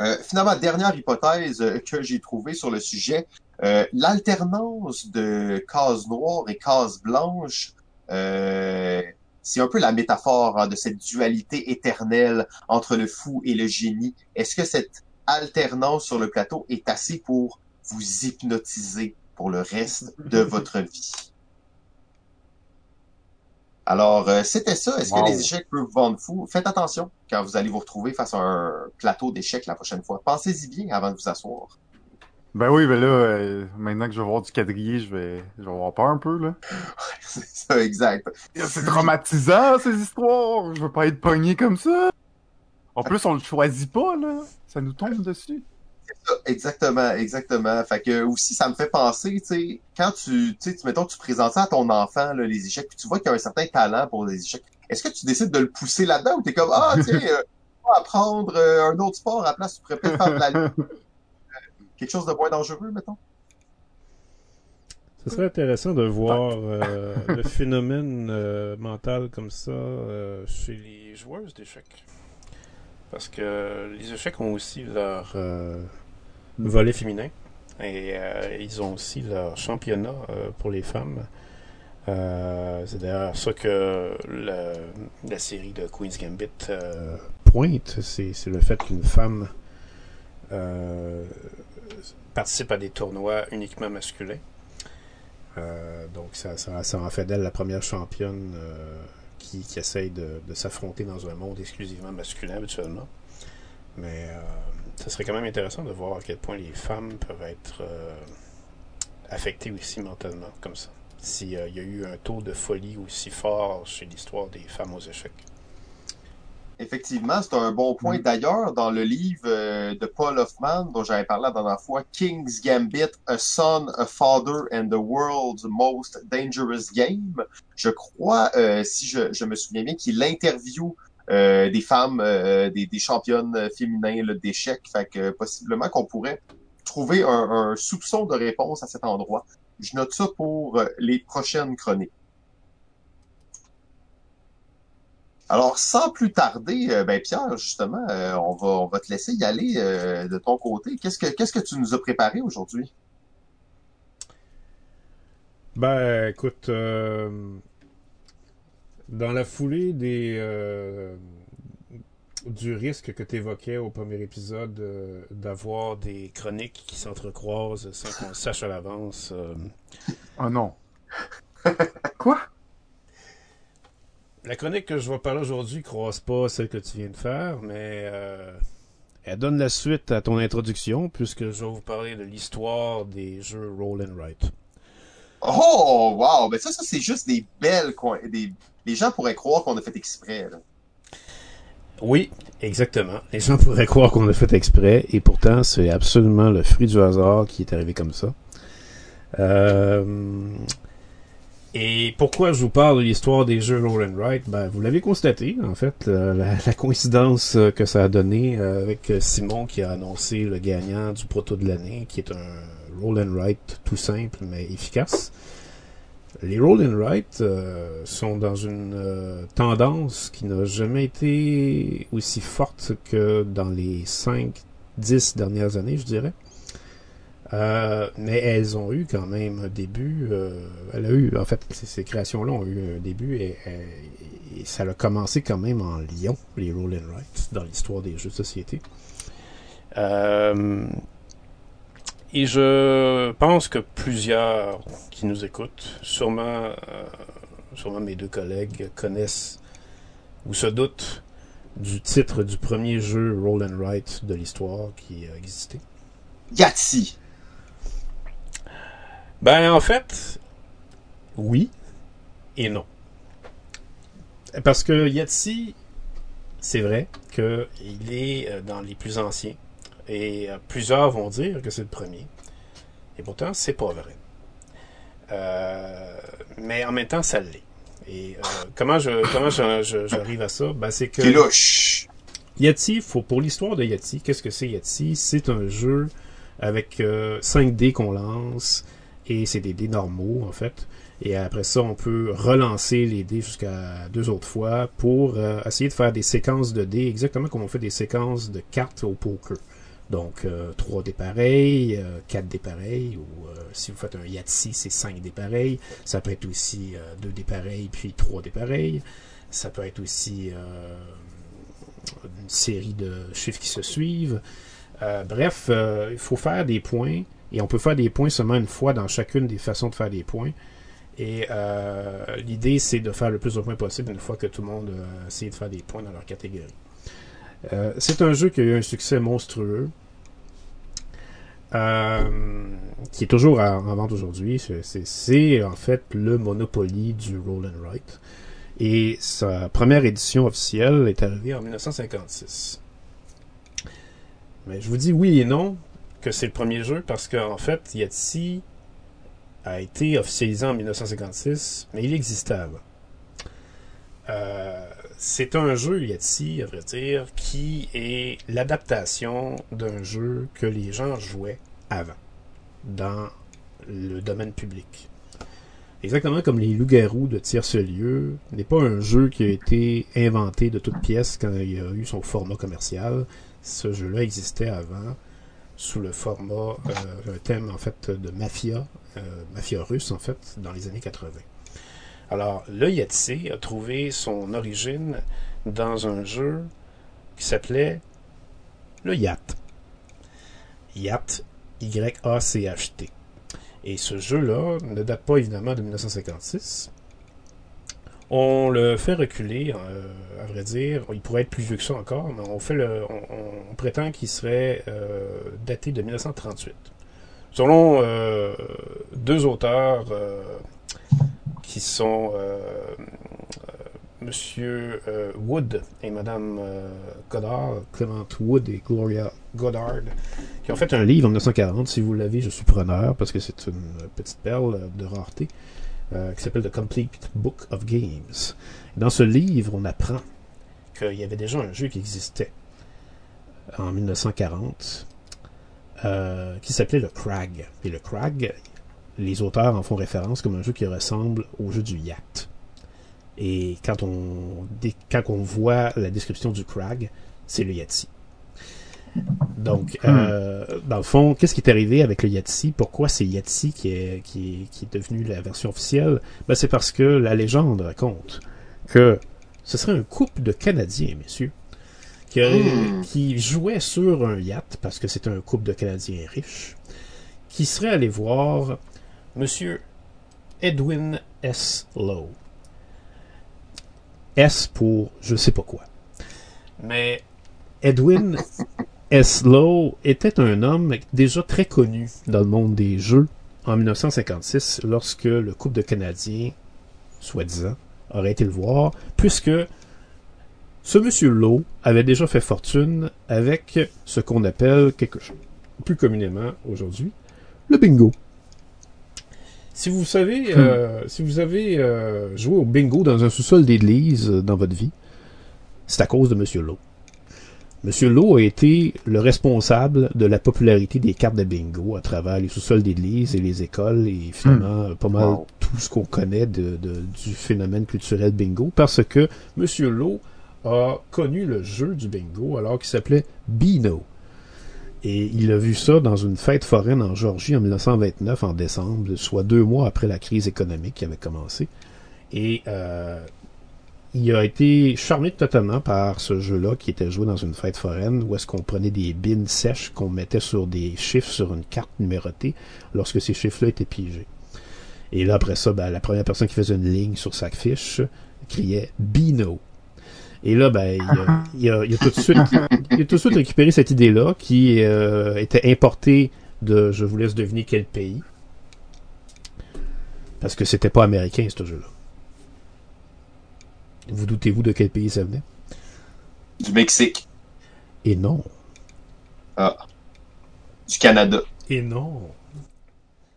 Euh, finalement, dernière hypothèse euh, que j'ai trouvée sur le sujet, euh, l'alternance de cases noires et cases blanches, euh, c'est un peu la métaphore hein, de cette dualité éternelle entre le fou et le génie. Est-ce que cette alternance sur le plateau est assez pour vous hypnotiser pour le reste de votre vie? Alors, euh, c'était ça. Est-ce que les échecs peuvent vous vendre fou? Faites attention quand vous allez vous retrouver face à un plateau d'échecs la prochaine fois. Pensez-y bien avant de vous asseoir. Ben oui, ben là, euh, maintenant que je vais voir du quadrillé, je vais, je vais avoir peur un peu, là. c'est ça, exact. C'est traumatisant, ces histoires. Je veux pas être pogné comme ça. En plus, on le choisit pas, là. Ça nous tombe dessus exactement, exactement. Fait que aussi, ça me fait penser, tu sais, quand tu, tu sais, mettons, tu présentes ça à ton enfant, là, les échecs, puis tu vois qu'il y a un certain talent pour les échecs. Est-ce que tu décides de le pousser là-dedans ou t'es comme, ah, tu sais, euh, apprendre euh, un autre sport à la place, tu pourrais peut-être faire de la quelque chose de moins dangereux, mettons? Ce serait intéressant de voir euh, le phénomène euh, mental comme ça euh, chez les joueuses d'échecs. Parce que les échecs ont aussi leur volet féminin. Et euh, ils ont aussi leur championnat euh, pour les femmes. Euh, c'est d'ailleurs ça que la, série de Queen's Gambit pointe. C'est, le fait qu'une femme participe à des tournois uniquement masculins. donc ça, ça, ça, en fait d'elle la première championne qui, qui essaye de, de s'affronter dans un monde exclusivement masculin habituellement. Mais ça serait quand même intéressant de voir à quel point les femmes peuvent être euh, affectées aussi mentalement comme ça. S'il euh, y a eu un taux de folie aussi fort chez l'histoire des femmes aux échecs. Effectivement, c'est un bon point. Mm. D'ailleurs, dans le livre euh, de Paul Hoffman, dont j'avais parlé la dernière fois, King's Gambit, A Son, A Father and the World's Most Dangerous Game, je crois, euh, si je, je, me souviens bien, qu'il interview euh, des femmes, euh, des, des, championnes féminins d'échecs. Fait que possiblement qu'on pourrait trouver un, un, soupçon de réponse à cet endroit. Je note ça pour euh, les prochaines chroniques. Alors, sans plus tarder, ben Pierre, justement, on va on va te laisser y aller de ton côté. Qu'est-ce que qu'est-ce que tu nous as préparé aujourd'hui? Ben, écoute, dans la foulée des euh, du risque que tu évoquais au premier épisode euh, d'avoir des chroniques qui s'entrecroisent sans qu'on sache à l'avance. Euh... Oh non. Quoi? La chronique que je vais parler aujourd'hui croise pas celle que tu viens de faire, mais euh, elle donne la suite à ton introduction puisque je vais vous parler de l'histoire des jeux Roll and Write. Oh, wow! Ben ça, ça c'est juste des belles coins, des les gens pourraient croire qu'on a fait exprès. Oui, exactement. Les gens pourraient croire qu'on a fait exprès, et pourtant, c'est absolument le fruit du hasard qui est arrivé comme ça. Euh... Et pourquoi je vous parle de l'histoire des jeux Roll and Write? Ben, vous l'avez constaté, en fait, la, coïncidence que ça a donné avec Simon qui a annoncé le gagnant du proto de l'année, qui est un roll and write tout simple mais efficace. Les roll and euh, sont dans une euh, tendance qui n'a jamais été aussi forte que dans les 5-10 dernières années, je dirais. Euh, mais elles ont eu quand même un début. Elle a eu, en fait, ces, créations-là ont eu un début et, ça a commencé quand même en Lyon, les Roll and dans l'histoire des jeux de société. Euh, et je pense que plusieurs qui nous écoutent, sûrement, euh, sûrement mes deux collègues, connaissent ou se doutent du titre du premier jeu Roll and Write de l'histoire qui a existé. Yahtzee. Ben, en fait, oui et non. Parce que Yahtzee, c'est vrai qu'il est euh, dans les plus anciens. Et euh, plusieurs vont dire que c'est le premier. Et pourtant, c'est pas vrai. Euh, mais en même temps, ça l'est. Et euh, comment je comment j'arrive à ça? Ben, c'est que louche. Yahtzee, faut, pour l'histoire de Yahtzee, qu'est-ce que c'est Yahtzee? C'est un jeu avec euh, 5 dés qu'on lance, et c'est des dés normaux, en fait. Et après ça, on peut relancer les dés jusqu'à deux autres fois pour essayer de faire des séquences de dés, exactement comme on fait des séquences de cartes au poker. Donc, euh, 3 dés pareils, euh, 4 dés pareils, ou euh, si vous faites un Yahtzee, c'est 5 dés pareils. Ça peut être aussi euh, 2 dés pareils, puis 3 dés pareils. Ça peut être aussi... euh, une série de chiffres qui se suivent. Euh, bref, euh, il faut faire des points et on peut faire des points seulement une fois dans chacune des façons de faire des points. Et euh, l'idée, c'est de faire le plus de points possible une fois que tout le monde a essayé de faire des points dans leur catégorie. Euh, c'est un jeu qui a eu un succès monstrueux, euh, qui est toujours en, en vente aujourd'hui. C'est, en fait le Monopoly du Roll and Write. Et sa première édition officielle est arrivée en 1956. Mais je vous dis oui et non que c'est le premier jeu parce qu'en fait, Yahtzee a été officialisé en 1956, mais il existait avant. Euh, c'est un jeu Yahtzee, à vrai dire, qui est l'adaptation d'un jeu que les gens jouaient avant, dans le domaine public. Exactement comme les loups-garous de tierce-lieu, n'est pas un jeu qui a été inventé de toutes pièces quand il a eu son format commercial. Ce jeu-là existait avant sous le format, euh, un thème en fait de mafia, euh, mafia russe en fait, dans les années 80. Alors, le Yahtzee a trouvé son origine dans un jeu qui s'appelait le Yacht. Yacht, Y-A-C-H-T. Et ce jeu-là ne date pas évidemment de 1956. On le fait reculer, euh, à vrai dire. Il pourrait être plus vieux que ça encore, mais on, prétend qu'il serait euh, daté de 1938. Selon euh, deux auteurs qui sont euh, euh, Monsieur euh, Wood et Madame euh, Goddard, Clement Wood et Gloria Goddard, qui ont fait un livre en 1940. Si vous l'avez, je suis preneur parce que c'est une petite perle de rareté qui s'appelle The Complete Book of Games. Dans ce livre, on apprend qu'il y avait déjà un jeu qui existait en 1940 euh, qui s'appelait le Crag. Et le Crag, les auteurs en font référence comme un jeu qui ressemble au jeu du Yacht. Et quand on, dé- quand on voit la description du Crag, c'est le Yahtzee. Donc, euh, dans le fond, qu'est-ce qui est arrivé avec le Yahtzee? Pourquoi c'est Yahtzee qui est, qui, est, qui est devenu la version officielle? Ben, c'est parce que la légende raconte que ce serait un couple de Canadiens, messieurs, qui, Hmm. qui jouait sur un yacht, parce que c'est un couple de Canadiens riches, qui serait allé voir Monsieur Edwin S. Lowe. S pour je sais pas quoi. Mais Edwin S. Lowe était un homme déjà très connu dans le monde des jeux en 1956 lorsque le couple de Canadiens, soi-disant, aurait été le voir, puisque ce monsieur Lowe avait déjà fait fortune avec ce qu'on appelle quelque chose plus communément aujourd'hui, le bingo. Si vous savez, euh, si vous avez euh, joué au bingo dans un sous-sol d'église euh, dans votre vie, c'est à cause de Monsieur Lowe. Monsieur Lowe a été le responsable de la popularité des cartes de bingo à travers les sous-sols d'église et les écoles et finalement pas mal Wow. tout ce qu'on connaît de, de- du phénomène culturel bingo parce que Monsieur Lowe a connu le jeu du bingo alors qu'il s'appelait Bino. Et il a vu ça dans une fête foraine en Georgie en 1929, en décembre, soit deux mois après la crise économique qui avait commencé. Et euh, il a été charmé totalement par ce jeu-là qui était joué dans une fête foraine où est-ce qu'on prenait des bines sèches qu'on mettait sur des chiffres sur une carte numérotée lorsque ces chiffres-là étaient piégés. Et là, après ça, ben, la première personne qui faisait une ligne sur sa fiche criait Bino. Et là, ben, il a, il a- il a tout de suite, il a tout de suite récupéré cette idée-là qui euh, était importée de, je vous laisse deviner quel pays. Parce que c'était pas américain, ce jeu-là. Vous doutez-vous de quel pays ça venait? Du Mexique. Et non. Du Canada. Et non.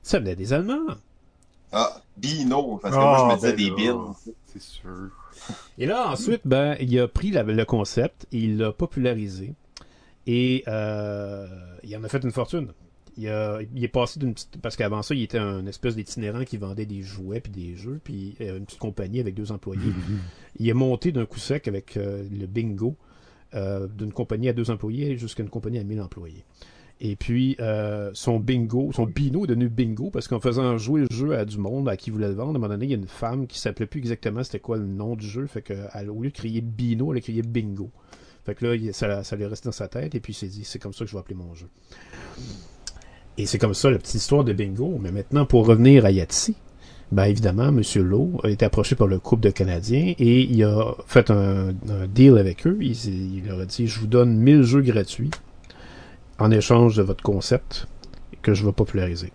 Ça venait des Allemands. Ah, Bino, parce que moi, je Ah, me disais ben des là, bines. C'est sûr. Et là, ensuite, ben, il a pris la- le concept, il l'a popularisé, et euh, il en a fait une fortune. Il, a- il est passé d'une petite... Parce qu'avant ça, il était un espèce d'itinérant qui vendait des jouets puis des jeux, puis euh, une petite compagnie avec deux employés. Il est monté d'un coup sec avec euh, le bingo euh, d'une compagnie à deux employés jusqu'à une compagnie à 1000 employés. Et puis, euh, son bingo, son bino est devenu bingo parce qu'en faisant jouer le jeu à du monde à qui voulait le vendre, à un moment donné, il y a une femme qui s'appelait plus exactement c'était quoi le nom du jeu. Fait que, elle, au lieu de crier bino, elle a crié bingo. Fait que là, ça, lui est resté dans sa tête et puis il s'est dit, c'est comme ça que je vais appeler mon jeu. Et c'est comme ça la petite histoire de bingo. Mais maintenant, pour revenir à Yahtzee, ben évidemment, M. Lowe a été approché par le couple de Canadiens et il a fait un, deal avec eux. Il, il leur a dit Je vous donne 1000 jeux gratuits en échange de votre concept que je vais populariser.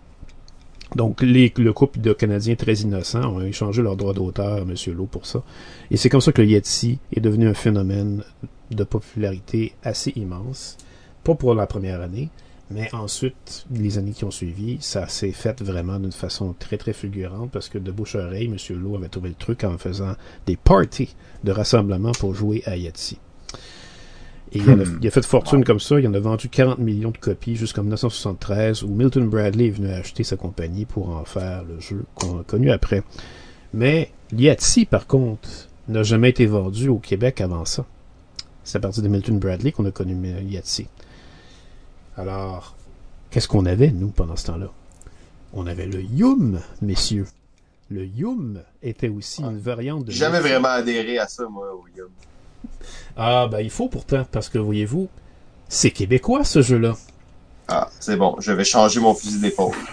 Donc, les- le couple de Canadiens très innocents ont échangé leurs droits d'auteur à M. Lowe pour ça. Et c'est comme ça que le Yeti est devenu un phénomène de popularité assez immense. Pas pour la première année, mais ensuite, les années qui ont suivi, ça s'est fait vraiment d'une façon très très fulgurante parce que de bouche oreille, M. Lowe avait trouvé le truc en faisant des parties de rassemblement pour jouer à Yahtzee. Et il, en a, il a fait fortune comme ça, il en a vendu 40 millions de copies jusqu'en 1973 où Milton Bradley est venu acheter sa compagnie pour en faire le jeu qu'on a connu après. Mais Yahtzee, par contre, n'a jamais été vendu au Québec avant ça. C'est à partir de Milton Bradley qu'on a connu Yahtzee. Alors, qu'est-ce qu'on avait, nous, pendant ce temps-là? On avait le Yum, messieurs. Le Yum était aussi une variante de... J'ai jamais Yahtzee. vraiment adhéré à ça, moi, William. Ah, ben il faut pourtant, parce que, voyez-vous, c'est québécois, ce jeu-là. Ah, c'est bon, je vais changer mon fusil d'épaule.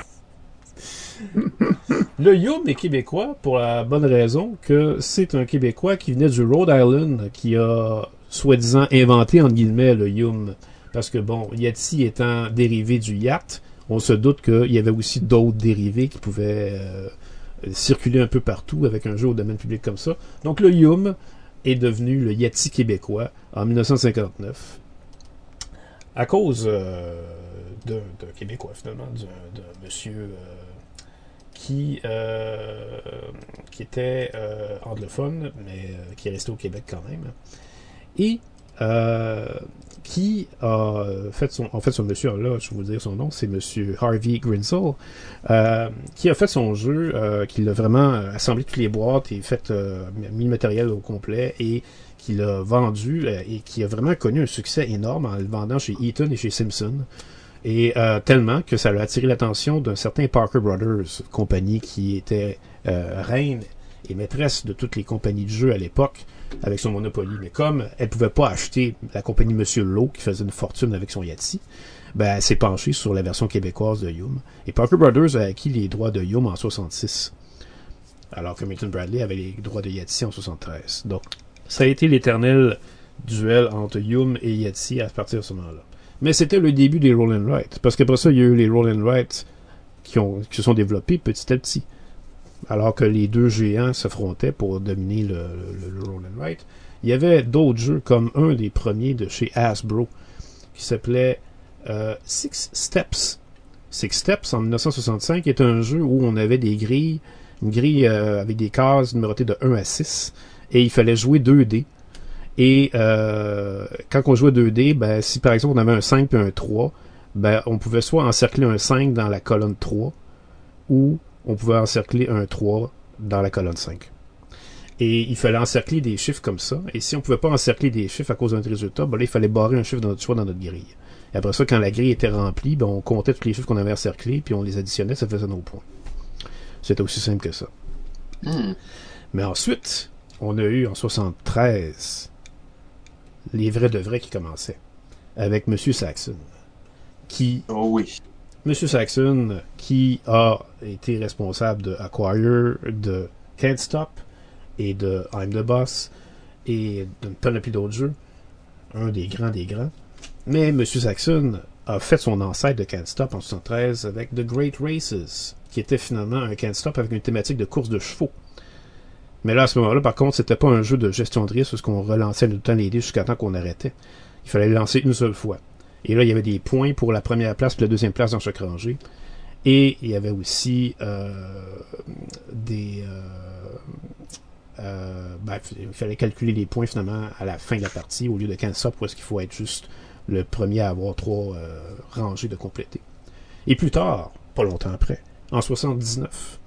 Le Yum est québécois pour la bonne raison que c'est un Québécois qui venait du Rhode Island qui a, soi-disant, inventé, entre guillemets, le Yum. Parce que, bon, Yahtzee étant dérivé du yacht, on se doute qu'il y avait aussi d'autres dérivés qui pouvaient euh, circuler un peu partout avec un jeu au domaine public comme ça. Donc, le Yum est devenu le Yahtzee québécois en 1959 à cause euh, d'un Québécois, finalement, d'un monsieur euh, qui, euh, qui était anglophone, mais qui est resté au Québec quand même, et qui a fait son, en fait son monsieur, là, je vais vous dire son nom, c'est monsieur Harvey Grinsell, euh, qui a fait son jeu, euh, qui l'a vraiment assemblé toutes les boîtes et fait, euh, mis le matériel au complet et qui l'a vendu euh, et qui a vraiment connu un succès énorme en le vendant chez Eaton et chez Simpson. Et euh, tellement que ça a attiré l'attention d'un certain Parker Brothers, compagnie qui était euh, reine et maîtresse de toutes les compagnies de jeux à l'époque avec son Monopoly. Mais comme elle pouvait pas acheter la compagnie Monsieur Lowe qui faisait une fortune avec son Yahtzee, ben, elle s'est penchée sur la version québécoise de Yum. Et Parker Brothers a acquis les droits de Yum en 66. Alors que Milton Bradley avait les droits de Yahtzee en 73. Donc, ça a été l'éternel duel entre Yum et Yahtzee à partir de ce moment-là. Mais c'était le début des Roll and Write. Parce qu'après ça, il y a eu les Roll and Write qui se sont développés petit à petit. Alors que les deux géants s'affrontaient pour dominer le, le, le Roll and Write. Il y avait d'autres jeux comme un des premiers de chez Hasbro qui s'appelait euh, Six Steps. Six Steps en 1965 est un jeu où on avait des grilles, une grille euh, avec des cases numérotées de 1 à 6 et il fallait jouer 2 dés. Et euh, quand on jouait 2D, ben, si par exemple on avait un 5 et un 3, ben, on pouvait soit encercler un 5 dans la colonne 3, ou on pouvait encercler un 3 dans la colonne 5. Et il fallait encercler des chiffres comme ça. Et si on pouvait pas encercler des chiffres à cause d'un résultat, ben là, il fallait barrer un chiffre dans notre choix dans notre grille. Et après ça, quand la grille était remplie, ben, on comptait tous les chiffres qu'on avait encerclés, puis on les additionnait, ça faisait nos points. C'était aussi simple que ça. Hmm. Mais ensuite, on a eu en 73 les vrais de vrais qui commençaient. Avec M. Saxon. Qui Oh oui. Monsieur Saxon, qui a été responsable de Acquire, de Can't Stop et de I'm the Boss et d'une panoplie d'autres jeux. Un des grands des grands. Mais Monsieur Saxon a fait son ancêtre de Can't Stop en 73 avec The Great Races, qui était finalement un Can't Stop avec une thématique de course de chevaux. Mais là, à ce moment-là, par contre, c'était pas un jeu de gestion de risque parce qu'on relançait tout le temps les dés jusqu'à temps qu'on arrêtait. Il fallait le lancer une seule fois. Et là, il y avait des points pour la première place et la deuxième place dans chaque rangée. Et il y avait aussi euh, des... Euh, euh, bref, il fallait calculer les points finalement à la fin de la partie au lieu de 15 ça parce qu'il faut être juste le premier à avoir trois rangées de compléter. Et plus tard, pas longtemps après, en 79,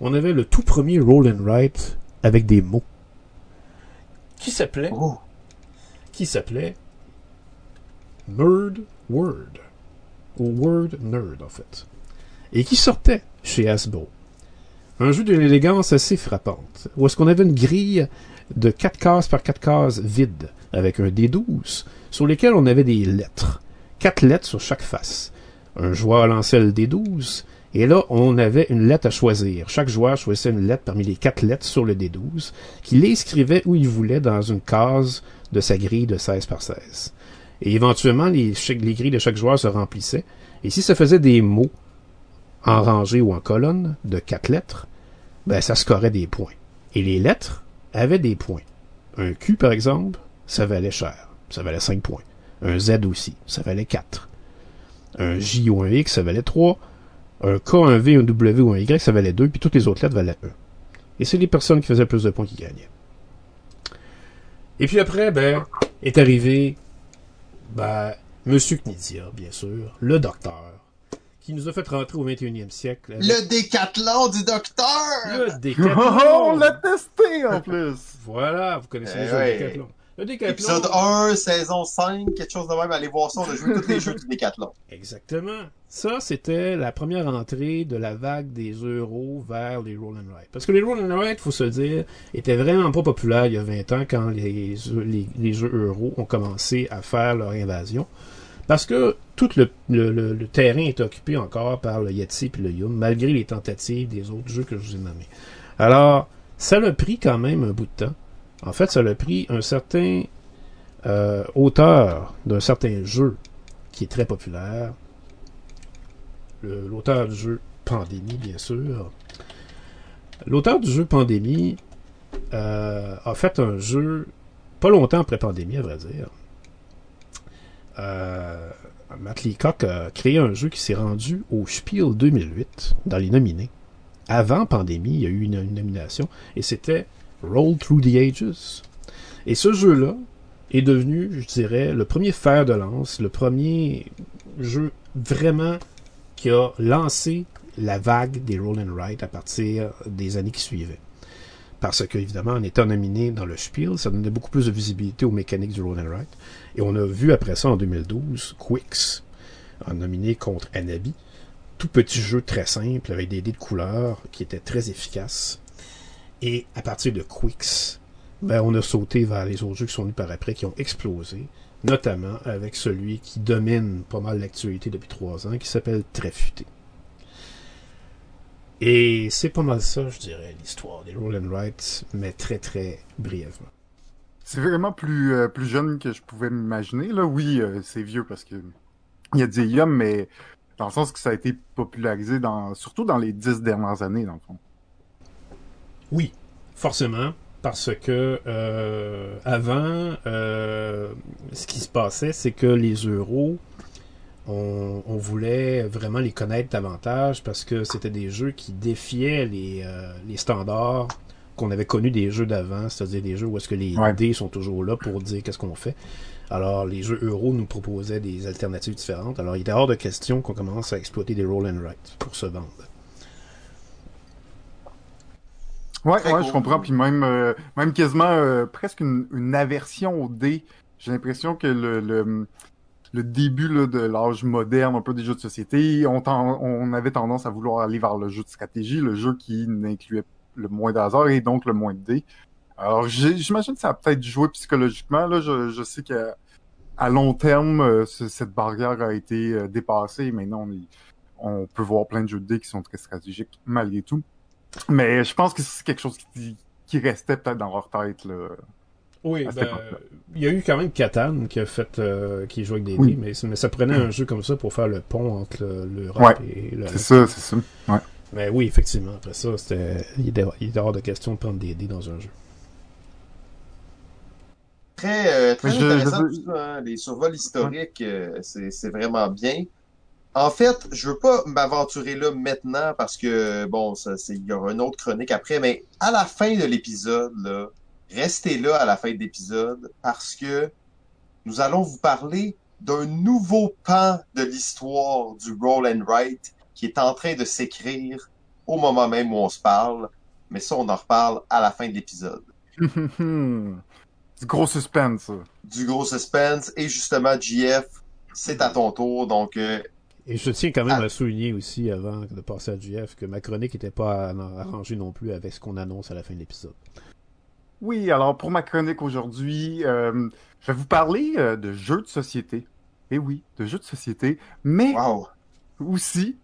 on avait le tout premier roll and write avec des mots qui s'appelait? Oh. qui s'appelait Nerd Word. Ou Word Nerd, en fait. Et qui sortait chez Hasbro. Un jeu d'une élégance assez frappante. Où est-ce qu'on avait une grille de 4 cases par 4 cases vide, avec un D12, sur lesquels on avait des lettres. 4 lettres sur chaque face. Un joueur lançait le D12, et là, on avait une lettre à choisir. Chaque joueur choisissait une lettre parmi les 4 lettres sur le D12, qu'il inscrivait où il voulait dans une case de sa grille de 16 par 16. Et éventuellement, les, les grilles de chaque joueur se remplissaient. Et si ça faisait des mots en rangée ou en colonne de quatre lettres, ben ça scorait des points. Et les lettres avaient des points. Un Q, par exemple, ça valait cher. Ça valait 5 points. Un Z aussi, ça valait 4. Un J ou un X, ça valait 3. Un K, un V, un W ou un Y, ça valait 2. Puis toutes les autres lettres valaient 1. Et c'est les personnes qui faisaient plus de points qui gagnaient. Et puis après, ben, est arrivé ben, Monsieur Knidia, bien sûr, le docteur, qui nous a fait rentrer au 21e siècle. avec Le décathlon du docteur! le Oh, décathlon. on l'a testé en plus! Voilà, vous connaissez Eh ouais. de décathlon. Le décathlon. Épisode 1, saison 5, quelque chose de même. Allez voir ça, on a joué tous les jeux du décathlon. Exactement. Ça, c'était la première entrée de la vague des euros vers les roll and. Parce que les roll and write, faut se dire, étaient vraiment pas populaires il y a 20 ans quand les, les, les jeux euros ont commencé à faire leur invasion. Parce que tout le, le, le- le terrain est occupé encore par le Yeti et le Yum, malgré les tentatives des autres jeux que je vous ai nommés. Alors, ça l'a pris quand même un bout de temps. En fait, ça l'a pris un certain euh, auteur d'un certain jeu qui est très populaire, l'auteur du jeu Pandémie, bien sûr. L'auteur du jeu Pandémie euh, a fait un jeu pas longtemps après Pandémie, à vrai dire. Euh, Matt Leacock a créé un jeu qui s'est rendu au Spiel 2008, dans les nominés. Avant Pandémie, il y a eu une nomination, et c'était Roll Through the Ages. Et ce jeu-là est devenu, je dirais, le premier fer de lance, le premier jeu vraiment qui a lancé la vague des roll and write à partir des années qui suivaient. Parce que, évidemment, en étant nominé dans le Spiel, ça donnait beaucoup plus de visibilité aux mécaniques du roll and write. Et on a vu après ça, en 2012, Quicks, en nominé contre Anabi. Tout petit jeu très simple, avec des dés de couleur, qui était très efficace. Et à partir de Quicks, ben, on a sauté vers les autres jeux qui sont venus par après, qui ont explosé, notamment avec celui qui domine pas mal l'actualité depuis trois ans, qui s'appelle Tréfuté. Et c'est pas mal ça, je dirais, l'histoire des Roll and mais très très brièvement. C'est vraiment plus, euh, plus jeune que je pouvais m'imaginer. Là, oui, euh, c'est vieux parce que il y a des Yum, mais dans le sens que ça a été popularisé dans, surtout dans les dix dernières années, dans le fond. Oui, forcément, parce que euh, avant, euh, ce qui se passait, c'est que les euros, on, on voulait vraiment les connaître davantage parce que c'était des jeux qui défiaient les, euh, les standards qu'on avait connu des jeux d'avant, c'est-à-dire des jeux où est-ce que les Ouais. dés sont toujours là pour dire qu'est-ce qu'on fait. Alors, les jeux euro nous proposaient des alternatives différentes. Alors, il était hors de question qu'on commence à exploiter des roll and write pour se vendre. Ouais, ouais, je comprends. Puis même, euh, même quasiment euh, presque une, une aversion au dé. J'ai l'impression que le, le, le début là, de l'âge moderne, un peu des jeux de société, on, ten- on avait tendance à vouloir aller vers le jeu de stratégie, le jeu qui n'incluait le moins d'hasard et donc le moins de dés. Alors, j'imagine que ça a peut-être joué psychologiquement. Là, je, je sais qu'à à long terme, euh, ce- cette barrière a été euh, dépassée. Maintenant, on, est- on peut voir plein de jeux de dés qui sont très stratégiques malgré tout. Mais je pense que c'est quelque chose qui, qui restait peut-être dans leur tête. Là. Oui, ben, il y a eu quand même Catan qui a fait, euh, qui joue avec des Oui. dés, mais, mais ça prenait un jeu comme ça pour faire le pont entre le- l'Europe Ouais, et le. C'est ça, c'est ça. Ouais. Mais oui, effectivement, après ça, c'était, il était, il était hors de question de prendre des dés dans un jeu. Très, euh, très je- intéressant je- tout ça, hein. Les survols historiques, euh, c'est, c'est vraiment bien. En fait, je veux pas m'aventurer là maintenant parce que, bon, il y aura une autre chronique après, mais à la fin de l'épisode, là, restez là à la fin de l'épisode parce que nous allons vous parler d'un nouveau pan de l'histoire du roll and write qui est en train de s'écrire au moment même où on se parle. Mais ça, on en reparle à la fin de l'épisode. du gros suspense. du gros suspense. Et justement, JF, c'est à ton tour. Donc, euh, Et je tiens quand même Ah. à souligner aussi, avant de passer à JF, que ma chronique n'était pas arran- arrangée non plus avec ce qu'on annonce à la fin de l'épisode. Oui, alors pour ma chronique aujourd'hui, euh, je vais vous parler euh, de jeux de société. Eh oui, de jeux de société, mais wow. aussi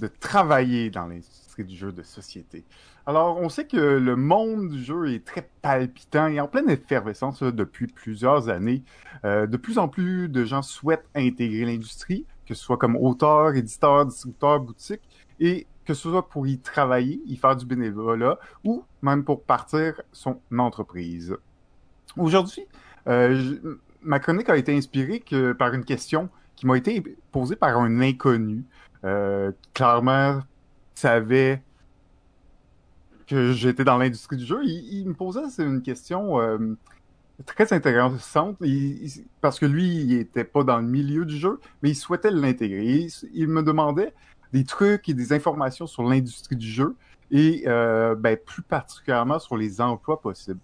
de travailler dans l'industrie du jeu de société. Alors, on sait que le monde du jeu est très palpitant et en pleine effervescence là, depuis plusieurs années. Euh, de plus en plus de gens souhaitent intégrer l'industrie, que ce soit comme auteur, éditeur, distributeur, boutique, et que ce soit pour y travailler, y faire du bénévolat, ou même pour partir son entreprise. Aujourd'hui, euh, ma chronique a été inspirée par une question qui m'a été posée par un inconnu, euh, clairement savait que j'étais dans l'industrie du jeu. Il, me posait une question euh, très intéressante parce que lui, il était pas dans le milieu du jeu, mais il souhaitait l'intégrer. Il, me demandait des trucs et des informations sur l'industrie du jeu et euh, ben, plus particulièrement sur les emplois possibles.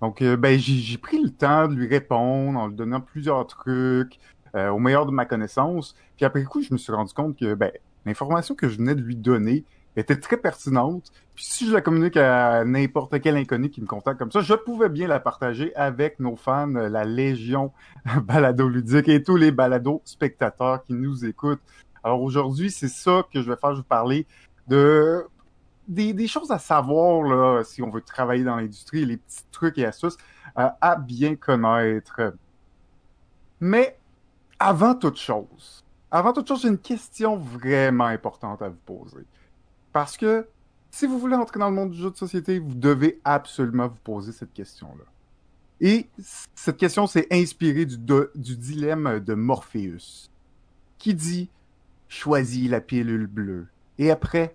Donc, euh, ben, j'ai j'ai pris le temps de lui répondre en lui donnant plusieurs trucs euh, au meilleur de ma connaissance. Puis après coup, je me suis rendu compte que ben, l'information que je venais de lui donner était très pertinente. Puis si je la communique à n'importe quel inconnu qui me contacte comme ça, je pouvais bien la partager avec nos fans, euh, la Légion balado ludique et tous les balados spectateurs qui nous écoutent. Alors aujourd'hui, c'est ça que je vais faire. Je vais vous parler de des, choses à savoir là, si on veut travailler dans l'industrie, les petits trucs et astuces euh, à bien connaître. Mais avant toute chose, avant toute chose, j'ai une question vraiment importante à vous poser. Parce que si vous voulez entrer dans le monde du jeu de société, vous devez absolument vous poser cette question-là. Et cette question s'est inspirée du, dilemme de Morpheus, qui dit Choisis la pilule bleue, et après,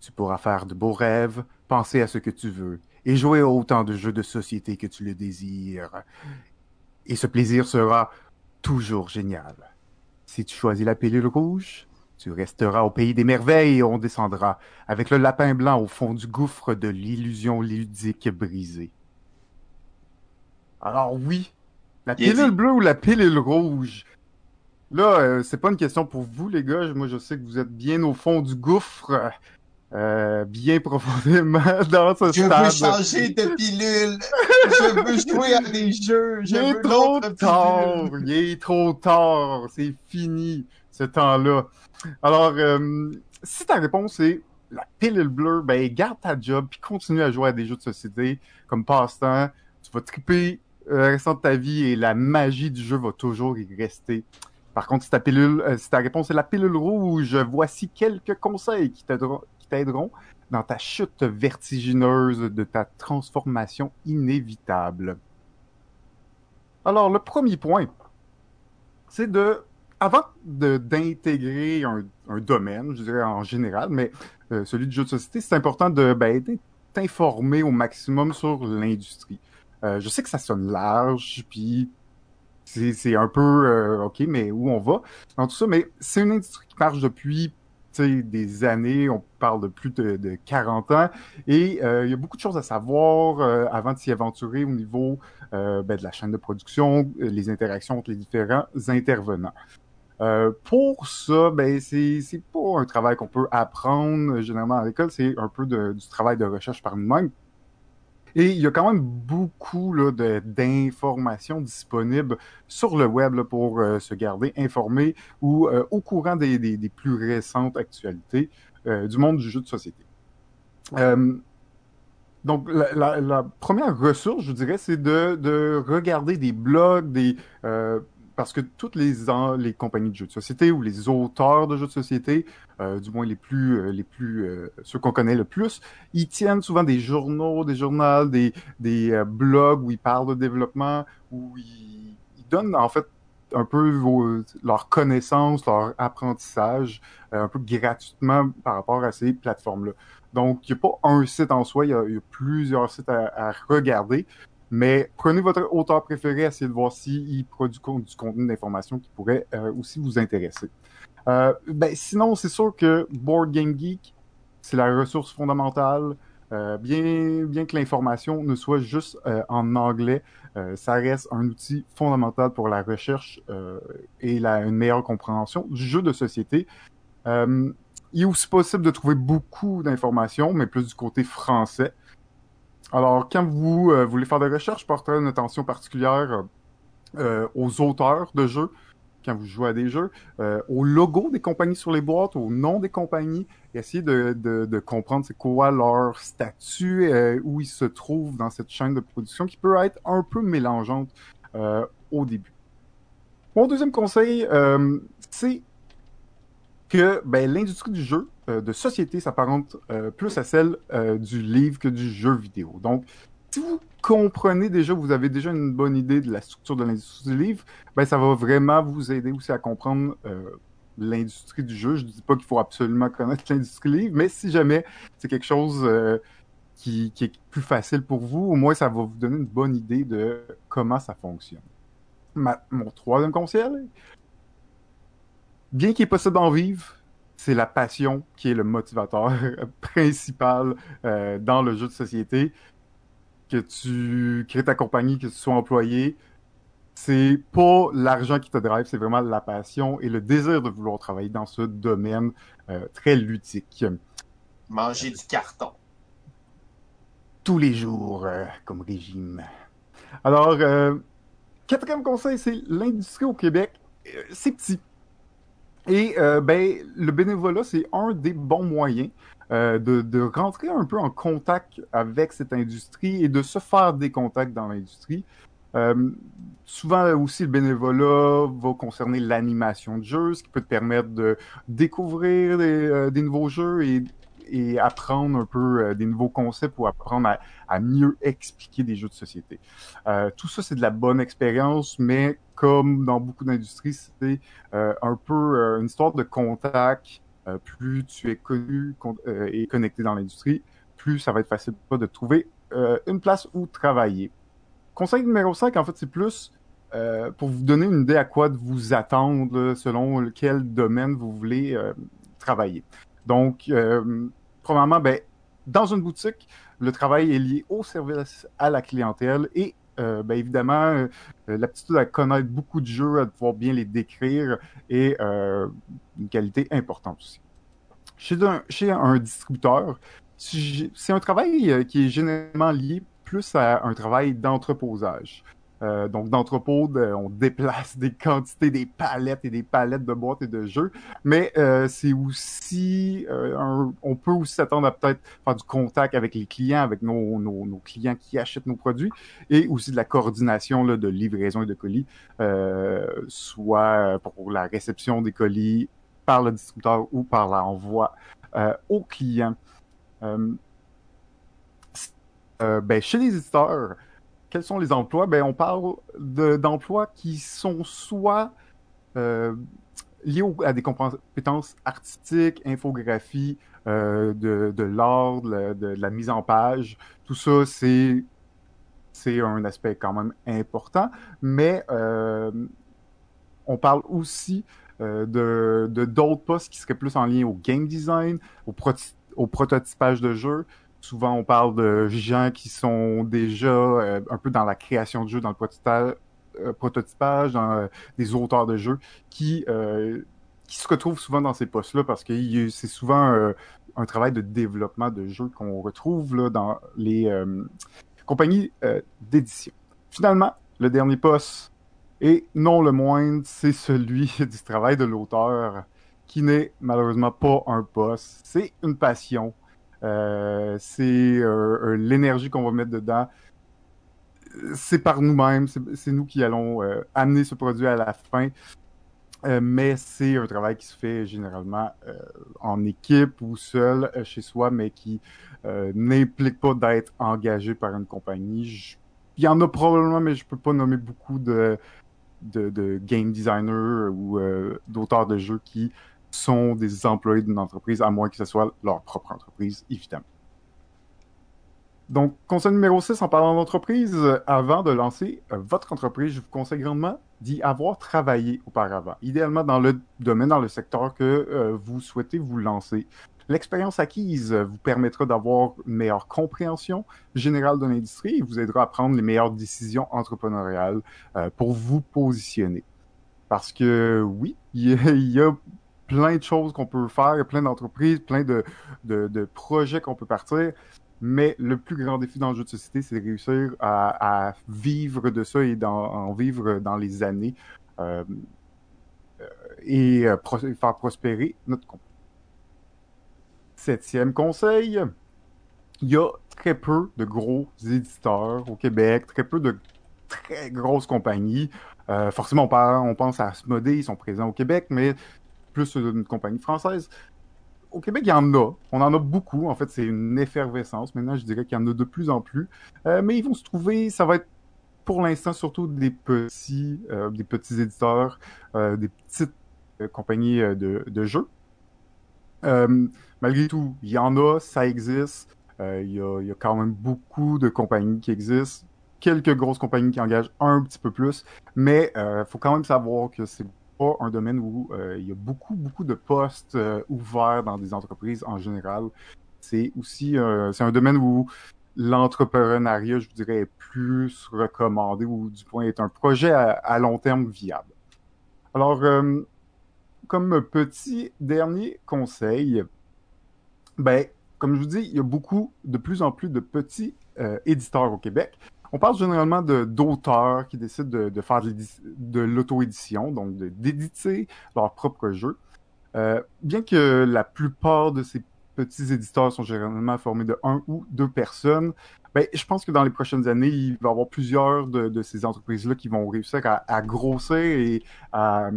tu pourras faire de beaux rêves, penser à ce que tu veux, et jouer autant de jeux de société que tu le désires. Et ce plaisir sera toujours génial. Si tu choisis la pilule rouge, tu resteras au pays des merveilles et on descendra avec le lapin blanc au fond du gouffre de l'illusion ludique brisée. Alors oui, la pilule bleue ou la pilule rouge? Là, euh, c'est pas une question pour vous, les gars. Moi, je sais que vous êtes bien au fond du gouffre, euh, bien profondément dans ce Je stade. veux changer de pilule. Je veux jouer à des jeux. Je Il est veux trop tard. Il est trop tard. C'est fini, ce temps-là. Alors, euh, si ta réponse est la pilule bleue, ben garde ta job puis continue à jouer à des jeux de société comme passe-temps. Tu vas triper euh, le restant de ta vie et la magie du jeu va toujours y rester. Par contre, si ta pilule, euh, si ta réponse est la pilule rouge, voici quelques conseils qui t'aideront, qui t'aideront dans ta chute vertigineuse de ta transformation inévitable. Alors, le premier point, c'est de, avant d'intégrer un, un domaine, je dirais en général, mais euh, celui du jeu de société, c'est important de, ben, t'informer au maximum sur l'industrie. Euh, je sais que ça sonne large, puis c'est un peu euh, ok, mais où on va dans tout ça. Mais c'est une industrie qui marche depuis des années, on parle de plus de, de 40 ans, et euh, il y a beaucoup de choses à savoir euh, avant de s'y aventurer au niveau ben, de la chaîne de production, les interactions entre les différents intervenants. Pour ça, ben c'est c'est pas un travail qu'on peut apprendre généralement à l'école, c'est un peu de, du travail de recherche par nous-mêmes. Et il y a quand même beaucoup d'informations disponibles sur le web pour euh, se garder informé ou euh, au courant des, des, plus récentes actualités euh, du monde du jeu de société. donc, la, première ressource, je dirais, c'est de, de regarder des blogs, des parce que toutes les, les compagnies de jeux de société ou les auteurs de jeux de société, euh, du moins les plus, euh, les plus euh, ceux qu'on connaît le plus, ils tiennent souvent des journaux, des journaux, des, des blogs où ils parlent de développement, où ils, donnent en fait un peu leur connaissance, leur apprentissage, un peu gratuitement par rapport à ces plateformes-là. Donc, il n'y a pas un site en soi, il y a, plusieurs sites à regarder. Mais prenez votre auteur préféré, essayez de voir s'il produit du contenu d'information qui pourrait euh, aussi vous intéresser. Euh, ben, sinon, c'est sûr que Board Game Geek, c'est la ressource fondamentale. Euh, bien, bien que l'information ne soit juste en anglais, ça reste un outil fondamental pour la recherche et la, une meilleure compréhension du jeu de société. il est aussi possible de trouver beaucoup d'informations, mais plus du côté français. Alors, quand vous euh, voulez faire des recherches, portez une attention particulière euh, aux auteurs de jeux, quand vous jouez à des jeux, euh, au logo des compagnies sur les boîtes, au nom des compagnies, et essayez de, comprendre c'est quoi leur statut, euh, où ils se trouvent dans cette chaîne de production qui peut être un peu mélangeante euh, au début. Mon deuxième conseil, c'est que ben, l'industrie du jeu euh, de société s'apparente euh, plus à celle euh, du livre que du jeu vidéo. Donc, si vous comprenez déjà, vous avez déjà une bonne idée de la structure de l'industrie du livre, ben ça va vraiment vous aider aussi à comprendre l'industrie du jeu. Je ne dis pas qu'il faut absolument connaître l'industrie du livre, mais si jamais c'est quelque chose qui, est plus facile pour vous, au moins ça va vous donner une bonne idée de comment ça fonctionne. Mon troisième conseil, bien qu'il est possible d'en vivre, c'est la passion qui est le motivateur principal euh, dans le jeu de société. Que tu crées ta compagnie, que tu sois employé, c'est pas l'argent qui te drive, c'est vraiment la passion et le désir de vouloir travailler dans ce domaine euh, très ludique. Manger du carton. Tous les jours, euh, comme régime. Alors, quatrième conseil, c'est l'industrie au Québec. C'est petit et euh, ben, le bénévolat, c'est un des bons moyens euh, de, de, rentrer un peu en contact avec cette industrie et de se faire des contacts dans l'industrie. Euh, souvent aussi, le bénévolat va concerner l'animation de jeux, ce qui peut te permettre de découvrir des, nouveaux jeux et et apprendre un peu des nouveaux concepts ou apprendre à, mieux expliquer des jeux de société. Tout ça, c'est de la bonne expérience, mais comme dans beaucoup d'industries, c'est euh, un peu euh, une histoire de contact. Euh, plus tu es connu et connecté dans l'industrie, plus ça va être facile de trouver une place où travailler. Conseil numéro 5, en fait, c'est plus pour vous donner une idée à quoi de vous attendre selon lequel domaine vous voulez travailler. Donc, euh, premièrement, ben, dans une boutique, le travail est lié au service à la clientèle et euh, ben, évidemment, euh, l'aptitude à connaître beaucoup de jeux, à pouvoir bien les décrire est euh, une qualité importante aussi. Chez un, chez un distributeur, c'est un travail euh, qui est généralement lié plus à un travail d'entreposage. Euh, donc d'entrepôt, on déplace des quantités, des palettes et des palettes de boîtes et de jeux, mais euh, c'est aussi, euh, on peut aussi s'attendre à peut-être faire du contact avec les clients, avec nos, nos, nos, clients qui achètent nos produits, et aussi de la coordination là, de livraison et de colis, euh, soit pour la réception des colis par le distributeur ou par l'envoi euh, aux clients. ben, chez les éditeurs, quels sont les emplois? Ben, on parle d'emplois qui sont soit euh, liées à des compétences artistiques, infographie, euh, de, l'art, de, la mise en page. Tout ça, c'est c'est un aspect quand même important, mais euh, on parle aussi de d'autres postes qui seraient plus en lien au game design, au, au prototypage de jeux. Souvent, on parle de gens qui sont déjà euh, un peu dans la création de jeux, dans le prototypage, euh, prototypage dans euh, des auteurs de jeux, qui se retrouvent souvent dans ces postes-là parce que c'est souvent un travail de développement de jeux qu'on retrouve là, dans les compagnie euh, d'édition. Finalement, le dernier poste, et non le moindre, c'est celui du travail de l'auteur, qui n'est malheureusement pas un poste, c'est une passion. Euh, c'est euh, l'énergie qu'on va mettre dedans. C'est par nous-mêmes, c'est nous qui allons euh, amener ce produit à la fin. Euh, mais c'est un travail qui se fait généralement euh, en équipe ou seul euh, chez soi, mais qui n'implique pas d'être engagé par une compagnie. Il y en a probablement, mais je peux pas nommer beaucoup de, de game designers ou d'auteurs de jeux qui sont des employés d'une entreprise, à moins que ce soit leur propre entreprise, évidemment. Donc, conseil numéro 6, en parlant d'entreprise, avant de lancer votre entreprise, je vous conseille grandement d'y avoir travaillé auparavant, idéalement dans le domaine, dans le secteur que euh, vous souhaitez vous lancer. L'expérience acquise vous permettra d'avoir une meilleure compréhension générale de l'industrie et vous aidera à prendre les meilleures décisions entrepreneuriales euh, pour vous positionner. Parce que oui, il y, a, plein de choses qu'on peut faire, plein d'entreprises, plein de, de, projets qu'on peut partir. Mais le plus grand défi dans le jeu de société, c'est de réussir à, à, vivre de ça et d'en vivre dans les années euh, euh et faire prospérer notre compagnie. Septième conseil, il y a très peu de gros éditeurs au Québec, très peu de très grosses compagnies. Euh, forcément, on, pense à Asmodee, ils sont présents au Québec, mais plus une compagnie française au Québec, il y en a. On en a beaucoup. En fait, c'est une effervescence. Maintenant, je dirais qu'il y en a de plus en plus. Euh, mais ils vont se trouver, ça va être pour l'instant surtout des petits, euh, des petits éditeurs, euh, des petites compagnies de, jeux. malgré tout, il y en a, ça existe. Il, y a, quand même beaucoup de compagnies qui existent. Quelques grosses compagnies qui engagent un petit peu plus. Mais il faut quand même savoir que c'est un domaine où euh, il y a beaucoup, beaucoup de postes euh, ouverts dans des entreprises en général. C'est aussi euh, un domaine où l'entrepreneuriat, je dirais, est plus recommandé ou du point est un projet à, long terme viable. Alors, comme petit dernier conseil, ben, comme je vous dis, il y a beaucoup, de plus en plus de petits éditeurs au Québec. On parle généralement d'auteurs qui décident de, faire de l'auto-édition, donc d'éditer leur propre jeu. Euh, bien que la plupart de ces petits éditeurs sont généralement formés de un ou deux personnes, ben, je pense que dans les prochaines années, il va y avoir plusieurs de, ces entreprises-là qui vont réussir à, grossir et à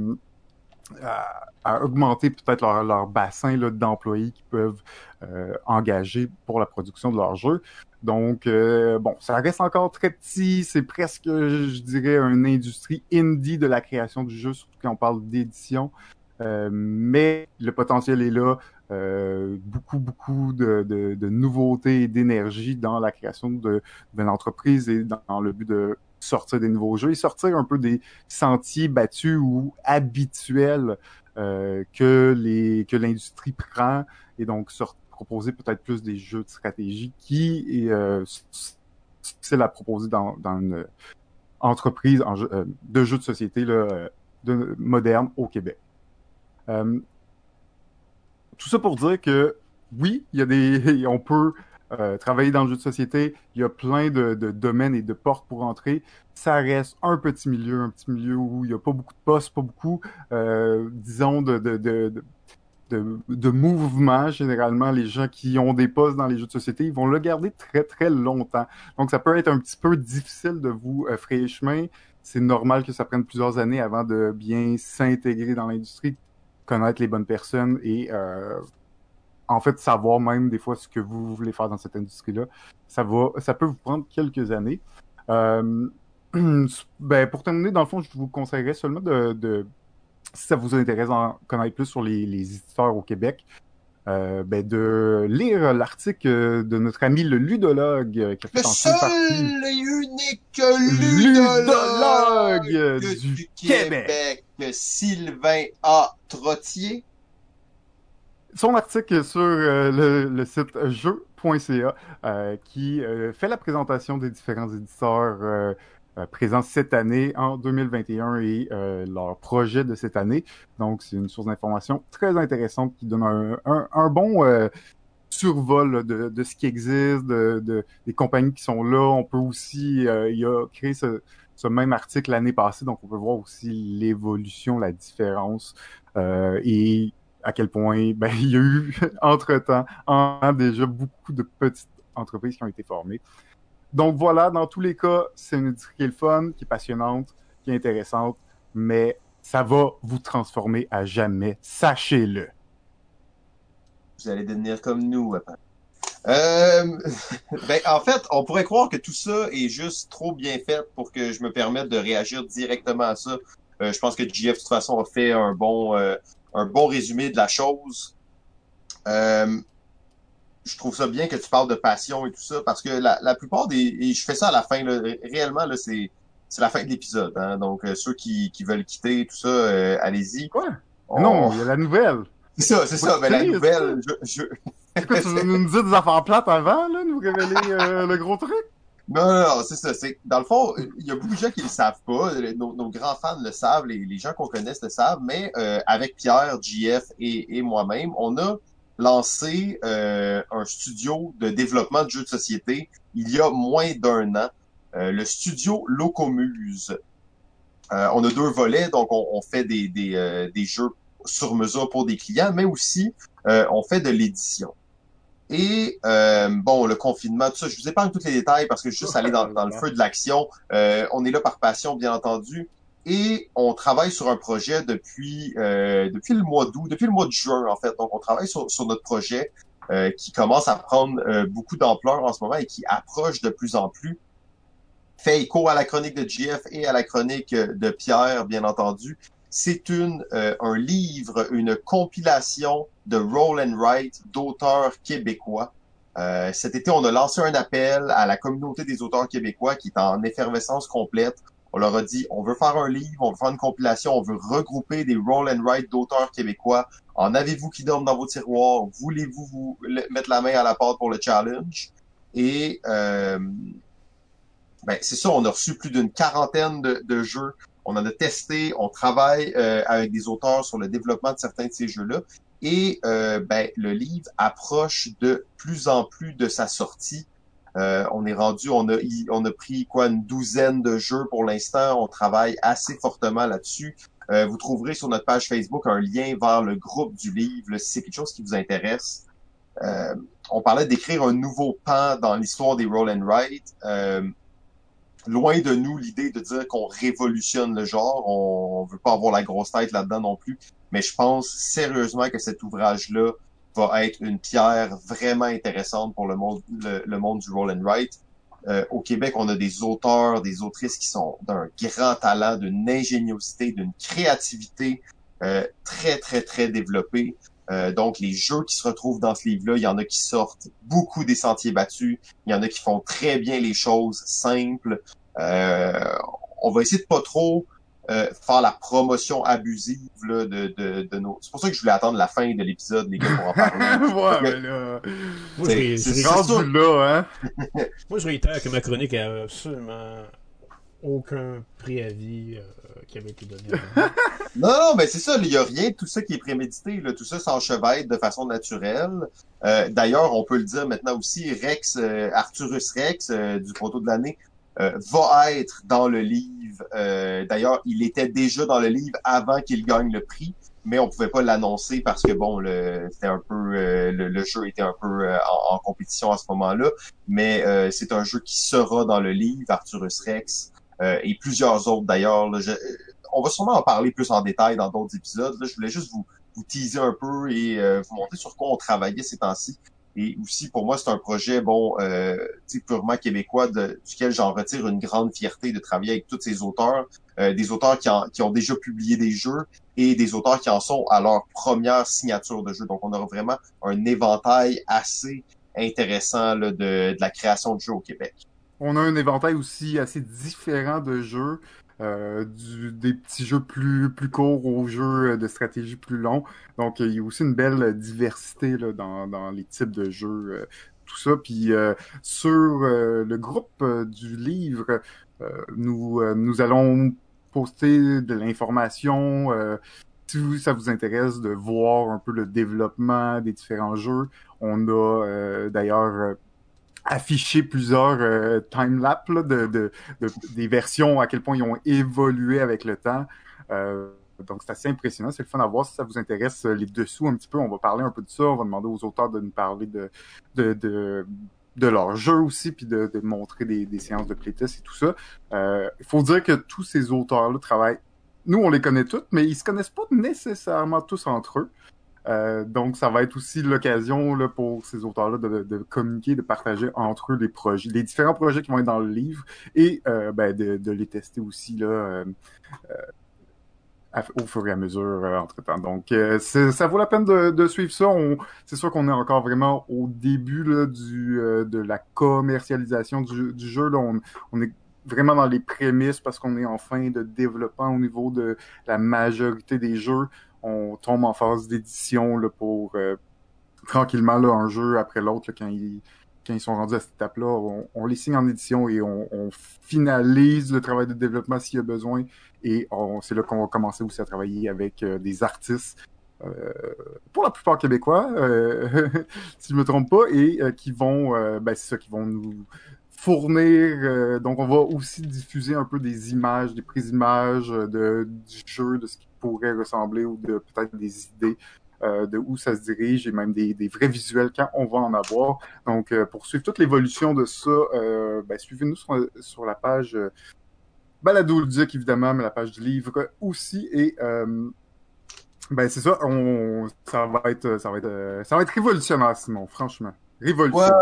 augmenter peut-être leur, leur, bassin d'employés qui peuvent euh, engager pour la production de leur jeu. Donc, euh, bon, ça reste encore très petit. C'est presque, je dirais, une industrie indie de la création du jeu, surtout quand on parle d'édition. Euh, mais le potentiel est là. Euh, beaucoup, beaucoup de, de, de nouveautés et d'énergie dans la création de, de l'entreprise et dans, le but de sortir des nouveaux jeux et sortir un peu des sentiers battus ou habituels euh, que les que l'industrie prend et donc sortir proposer peut-être plus des jeux de stratégie qui est euh, difficile à proposer dans, une entreprise en jeu, euh, de jeux de société euh, de, moderne au Québec. Euh, tout ça pour dire que oui, il y a des, on peut travailler dans le jeu de société, il y a plein de, domaines et de portes pour entrer. Ça reste un petit milieu, un petit milieu où il n'y a pas beaucoup de postes, pas beaucoup, disons, de, de, mouvement, généralement, les gens qui ont des postes dans les jeux de société, ils vont le garder très, très longtemps. Donc, ça peut être un petit peu difficile de vous euh, chemin. C'est normal que ça prenne plusieurs années avant de bien s'intégrer dans l'industrie, connaître les bonnes personnes et, euh, en fait, savoir même des fois ce que vous voulez faire dans cette industrie-là. Ça va, ça peut vous prendre quelques années. Euh, ben, pour terminer, dans le fond, je vous conseillerais seulement de si ça vous intéresse d'en connaître plus sur les, les éditeurs au Québec, euh, ben de lire l'article de notre ami le ludologue euh, qui a fait Le seul et unique ludologue ludologue du, du Québec, Sylvain A. Trottier. son article sur euh, le, le site jeu.ca euh, qui euh, fait la présentation des différents éditeurs euh, présents cette année en 2021 et euh, leur projet de cette année. Donc, c'est une source d'information très intéressante qui donne un, un, un bon euh, survol de, de ce qui existe, de, de- des compagnies qui sont là. On peut aussi, euh, il a créé ce, ce même article l'année passée, donc on peut voir aussi l'évolution, la différence euh, et à quel point ben, il y a eu entre-temps en, en déjà beaucoup de petites entreprises qui ont été formées. Donc voilà, dans tous les cas, c'est une industrie qui est le fun, qui est passionnante, qui est intéressante, mais ça va vous transformer à jamais, sachez-le. Vous allez devenir comme nous. Euh, ben, en fait, on pourrait croire que tout ça est juste trop bien fait pour que je me permette de réagir directement à ça. Euh, je pense que JF, de toute façon, a fait un bon, euh, un bon résumé de la chose. Je trouve ça bien que tu parles de passion et tout ça, parce que la, la plupart des... Et je fais ça à la fin, là, réellement, là, c'est c'est la fin de l'épisode. Hein, donc, euh, ceux qui, qui veulent quitter, tout ça, euh, allez-y. Quoi? On- Non, il y a la nouvelle. C'est ça, c'est ça. Mais la c'est- nouvelle, je, je, quoi, tu veux nous dire des affaires plates avant, là, nous révéler euh, le gros truc? Non, non, non, c'est ça. C'est dans le fond, il y a beaucoup de gens qui le savent pas. Nos, nos grands fans le savent, les, les gens qu'on connaisse le savent. Mais euh, avec Pierre, JF et, et moi-même, on a lancé euh, un studio de développement de jeux de société il y a moins d'un an, euh, le studio Locomuse. Euh, on a deux volets, donc on, on fait des, des, euh, des jeux sur mesure pour des clients, mais aussi euh, on fait de l'édition. Et euh, bon, le confinement, tout ça, je vous épargne tous les détails parce que je suis juste allé dans, dans le feu de l'action. Euh, on est là par passion, bien entendu. Et on travaille sur un projet depuis euh, depuis le mois d'août, depuis le mois de juin en fait. Donc on travaille sur, sur notre projet euh, qui commence à prendre euh, beaucoup d'ampleur en ce moment et qui approche de plus en plus. Fait écho à la chronique de GF et à la chronique de Pierre, bien entendu. C'est une euh, un livre, une compilation de roll and write d'auteurs québécois. Euh, cet été, on a lancé un appel à la communauté des auteurs québécois qui est en effervescence complète. On leur a dit, on veut faire un livre, on veut faire une compilation, on veut regrouper des roll and write d'auteurs québécois. En avez-vous qui dorment dans vos tiroirs? Voulez-vous vous mettre la main à la pâte pour le challenge? Et euh, ben, c'est ça, on a reçu plus d'une quarantaine de, de jeux. On en a testé, on travaille euh, avec des auteurs sur le développement de certains de ces jeux-là. Et euh, ben, le livre approche de plus en plus de sa sortie. Euh, on est rendu, on a, on a pris quoi une douzaine de jeux pour l'instant. On travaille assez fortement là-dessus. Euh, vous trouverez sur notre page Facebook un lien vers le groupe du livre si c'est quelque chose qui vous intéresse. Euh, on parlait d'écrire un nouveau pan dans l'histoire des roll and write. Loin de nous l'idée de dire qu'on révolutionne le genre. On, on veut pas avoir la grosse tête là-dedans non plus. Mais je pense sérieusement que cet ouvrage-là va être une pierre vraiment intéressante pour le monde, le, le monde du roll and write. Euh, au Québec, on a des auteurs, des autrices qui sont d'un grand talent, d'une ingéniosité, d'une créativité euh, très, très, très développée. Euh, donc, les jeux qui se retrouvent dans ce livre-là, il y en a qui sortent beaucoup des sentiers battus. Il y en a qui font très bien les choses simples. Euh, on va essayer de pas trop euh, faire la promotion abusive là, de, de, de nos... C'est pour ça que je voulais attendre la fin de l'épisode, les gars, pour en parler. ouais, mais là, Moi, je, C'est- là, hein? moi, je réitère que ma chronique a absolument aucun préavis euh, qui avait été donné. Non, non, mais c'est ça, il y a rien de tout ça qui est prémédité. Là. Tout ça s'enchevêtre de façon naturelle. Euh, D'ailleurs, on peut le dire maintenant aussi, Rex, euh, Arturus Rex, euh, du proto de l'année, va être dans le livre. Euh, D'ailleurs, il était déjà dans le livre avant qu'il gagne le prix, mais on pouvait pas l'annoncer parce que bon, le, c'était un peu euh, le, le jeu était un peu euh, en, en compétition à ce moment-là. Mais euh, c'est un jeu qui sera dans le livre, Arturus Rex, euh, et plusieurs autres d'ailleurs. on va sûrement en parler plus en détail dans d'autres épisodes. Là, je voulais juste vous, vous teaser un peu et euh, vous montrer sur quoi on travaillait ces temps-ci. Et aussi, pour moi, c'est un projet, bon, euh, purement québécois, de, duquel j'en retire une grande fierté de travailler avec tous ces auteurs, euh, des auteurs qui, qui, ont déjà publié des jeux et des auteurs qui en sont à leur première signature de jeu. Donc, on aura vraiment un éventail assez intéressant là, de, de la création de jeux au Québec. On a un éventail aussi assez différent de jeux. Euh, du, des petits jeux plus, plus courts aux jeux de stratégie plus longs. Donc, il y a aussi une belle diversité là, dans, dans les types de jeux, euh, tout ça. Puis euh, sur euh, le groupe euh, du livre, nous, nous allons poster de l'information. si ça vous intéresse de voir un peu le développement des différents jeux, on a d'ailleurs afficher plusieurs euh, time-lapse de, de, de, des versions, à quel point ils ont évolué avec le temps. Euh, donc, c'est assez impressionnant. C'est le fun à voir si ça vous intéresse euh, les dessous un petit peu. On va parler un peu de ça. On va demander aux auteurs de nous parler de, de, de, de leur jeu aussi, puis de, de montrer des, des séances de playtest et tout ça. Euh, il faut dire que tous ces auteurs-là travaillent. Nous, on les connaît tous, mais ils se connaissent pas nécessairement tous entre eux. Euh, donc, ça va être aussi l'occasion là, pour ces auteurs-là de, de, communiquer, de partager entre eux les projets, les différents projets qui vont être dans le livre et euh, ben, de, de, les tester aussi là, euh, euh au fur et à mesure euh, entre-temps. Donc, ça vaut la peine de, de suivre ça. C'est sûr qu'on est encore vraiment au début là, du, de la commercialisation du, du jeu. Là. On, on est vraiment dans les prémices parce qu'on est en fin de développement au niveau de la majorité des jeux on tombe en phase d'édition pour euh, tranquillement un jeu après l'autre quand ils, quand sont rendus à cette étape-là. On, les signe en édition et on, finalise le travail de développement s'il y a besoin. Et c'est là qu'on va commencer aussi à travailler avec euh, des artistes. Euh, pour la plupart québécois, si je me trompe pas, et qui vont, ben c'est ça, qui vont nous fournir. donc, on va aussi diffuser un peu des images, des prises d'images de, du jeu, de ce qui pourrait ressembler ou de peut-être des idées euh, de où ça se dirige et même des, vrais visuels quand on va en avoir. Donc, euh, pour suivre toute l'évolution de ça, euh, ben, suivez-nous sur, la page Balado Ludique, évidemment, mais la page du livre aussi. Et ben c'est ça, on, ça va être, ça va être, ça va être révolutionnaire, Simon, franchement. Révolutionnaire.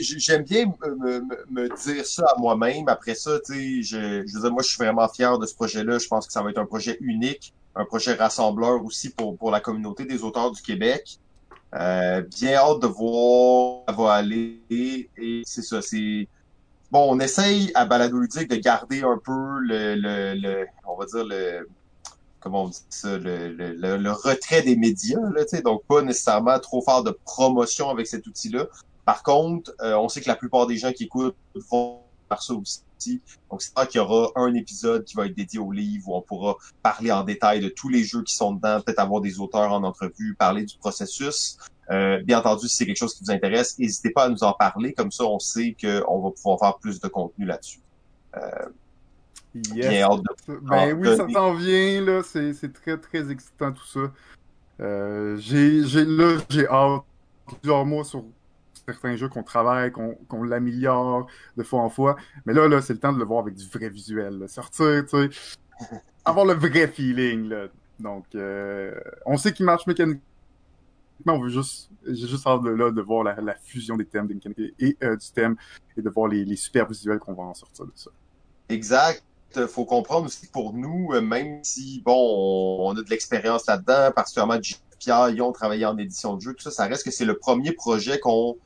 J'aime bien me, dire ça à moi-même. Après ça, je, je veux dire, moi, je suis vraiment fier de ce projet-là. Je pense que ça va être un projet unique un projet rassembleur aussi pour, pour la communauté des auteurs du Québec. Euh, bien hâte de voir où ça va aller. Et, c'est ça, c'est... Bon, on essaye à Balado Ludique de garder un peu le, le, le on va dire le comment on dit ça, le, le, le retrait des médias, là, donc pas nécessairement trop faire de promotion avec cet outil-là. Par contre, euh, on sait que la plupart des gens qui écoutent vont faire ça aussi. Donc, c'est vrai qu'il y aura un épisode qui va être dédié au livre où on pourra parler en détail de tous les jeux qui sont dedans, peut-être avoir des auteurs en entrevue, parler du processus. Euh, bien entendu, si c'est quelque chose qui vous intéresse, n'hésitez pas à nous en parler. Comme ça, on sait qu'on va pouvoir faire plus de contenu là-dessus. Euh, yes. Bien de... Ben oui, ça s'en vient, là. C'est très, très excitant tout ça. Euh, j'ai là, j'ai hâte plusieurs mois sur certains jeux qu'on travaille, qu'on qu l'améliore de fois en fois. Mais là, là, c'est le temps de le voir avec du vrai visuel. Là. Sortir, tu sais, avoir le vrai feeling. Là. Donc, euh, on sait qu'il marche mécaniquement. On veut juste, j'ai juste hâte de, là, de voir la, la, fusion des thèmes des mécaniques et euh, du thème et de voir les, les super visuels qu'on va en sortir de ça. Exact faut comprendre aussi que pour nous, euh, même si, bon, on a de l'expérience là-dedans, particulièrement Pierre, ils ont travaillé en édition de jeu, tout ça, ça reste que c'est le premier projet qu'on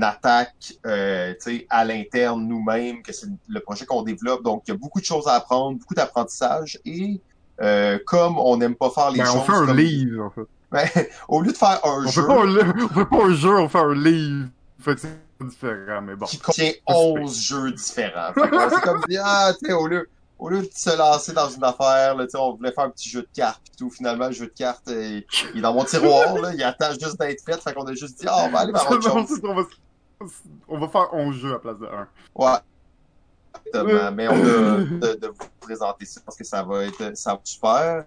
attaque euh, à l'interne nous-mêmes, que c'est le projet qu'on développe. Donc, il y a beaucoup de choses à apprendre, beaucoup d'apprentissage. Et euh, comme on n'aime pas faire les ben, choses... On fait un comme... livre, en fait. Ben, au lieu de faire un on jeu... Fait pas un, on fait pas un jeu, on fait un livre. Fait que c'est différent, mais bon. Qui contient 11 jeux différents. c'est comme dire, ah, tu sais, au lieu, au lieu de se lancer dans une affaire, là, on voulait faire un petit jeu de cartes et tout. Finalement, le jeu de cartes, il est dans mon tiroir, là, il attend juste d'être fait. Fait qu'on a juste dit, ah, oh, on va aller vers autre chose. on, va, on va faire 11 jeux à place de 1. Ouais. Exactement. Mais on a de, de, vous présenter ça parce que ça va être, ça va être super.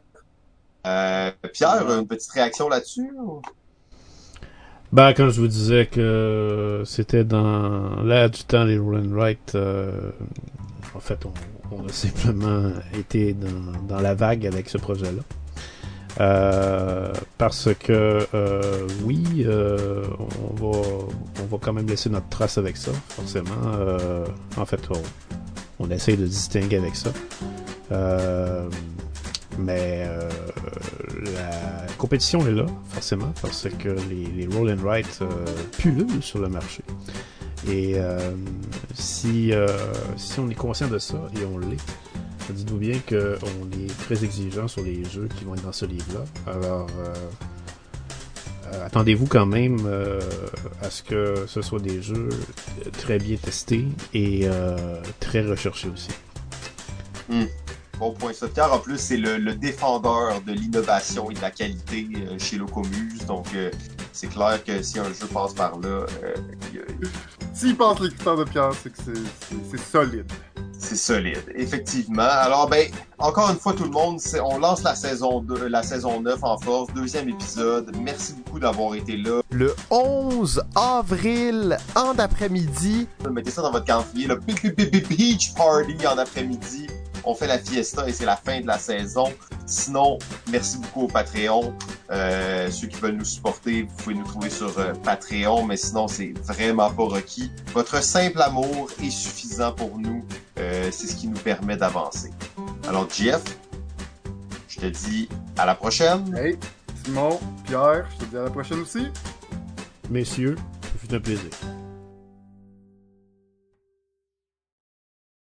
Euh, Pierre, une petite réaction là-dessus? Ou... Ben, comme je vous disais que c'était dans l'air du temps les Roll and Write, euh, en fait, on, on, a simplement été dans, dans, la vague avec ce projet-là. Euh, parce que euh, oui, euh, on va on va quand même laisser notre trace avec ça, forcément. Euh, en fait, on, on essaye de distinguer avec ça. Euh, mais la compétition est là, forcément, parce que les, les roll and write pullulent sur le marché. Et si, si on est conscient de ça, et on l'est, dites-vous bien qu'on est très exigeant sur les jeux qui vont être dans ce livre-là? Alors, euh, euh, attendez-vous quand même euh, à ce que ce soit des jeux très bien testés et euh, très recherchés aussi. Bon point ça. Pierre, en plus, c'est le, le défendeur de l'innovation et de la qualité euh, chez Locomuse. Donc, euh, c'est clair que si un jeu passe par là, euh, il y a- S'il passe l'écouteur de Pierre, c'est que c'est solide. C'est solide. Effectivement. Alors, ben, encore une fois, tout le monde, on lance la saison 2, la saison 9 en force. Deuxième épisode. Merci beaucoup d'avoir été là. Le 11 avril, en d'après-midi, Mettez ça dans votre calendrier. Le Beach Party en après-midi. On fait la fiesta et c'est la fin de la saison. Sinon, merci beaucoup au Patreon. Euh, ceux qui veulent nous supporter, vous pouvez nous trouver sur euh, Patreon, mais sinon, c'est vraiment pas requis. Votre simple amour est suffisant pour nous. Euh, c'est ce qui nous permet d'avancer. Alors, Jeff, je te dis à la prochaine. Hey, Simon, Pierre, je te dis à la prochaine aussi. Messieurs, ce fut un plaisir.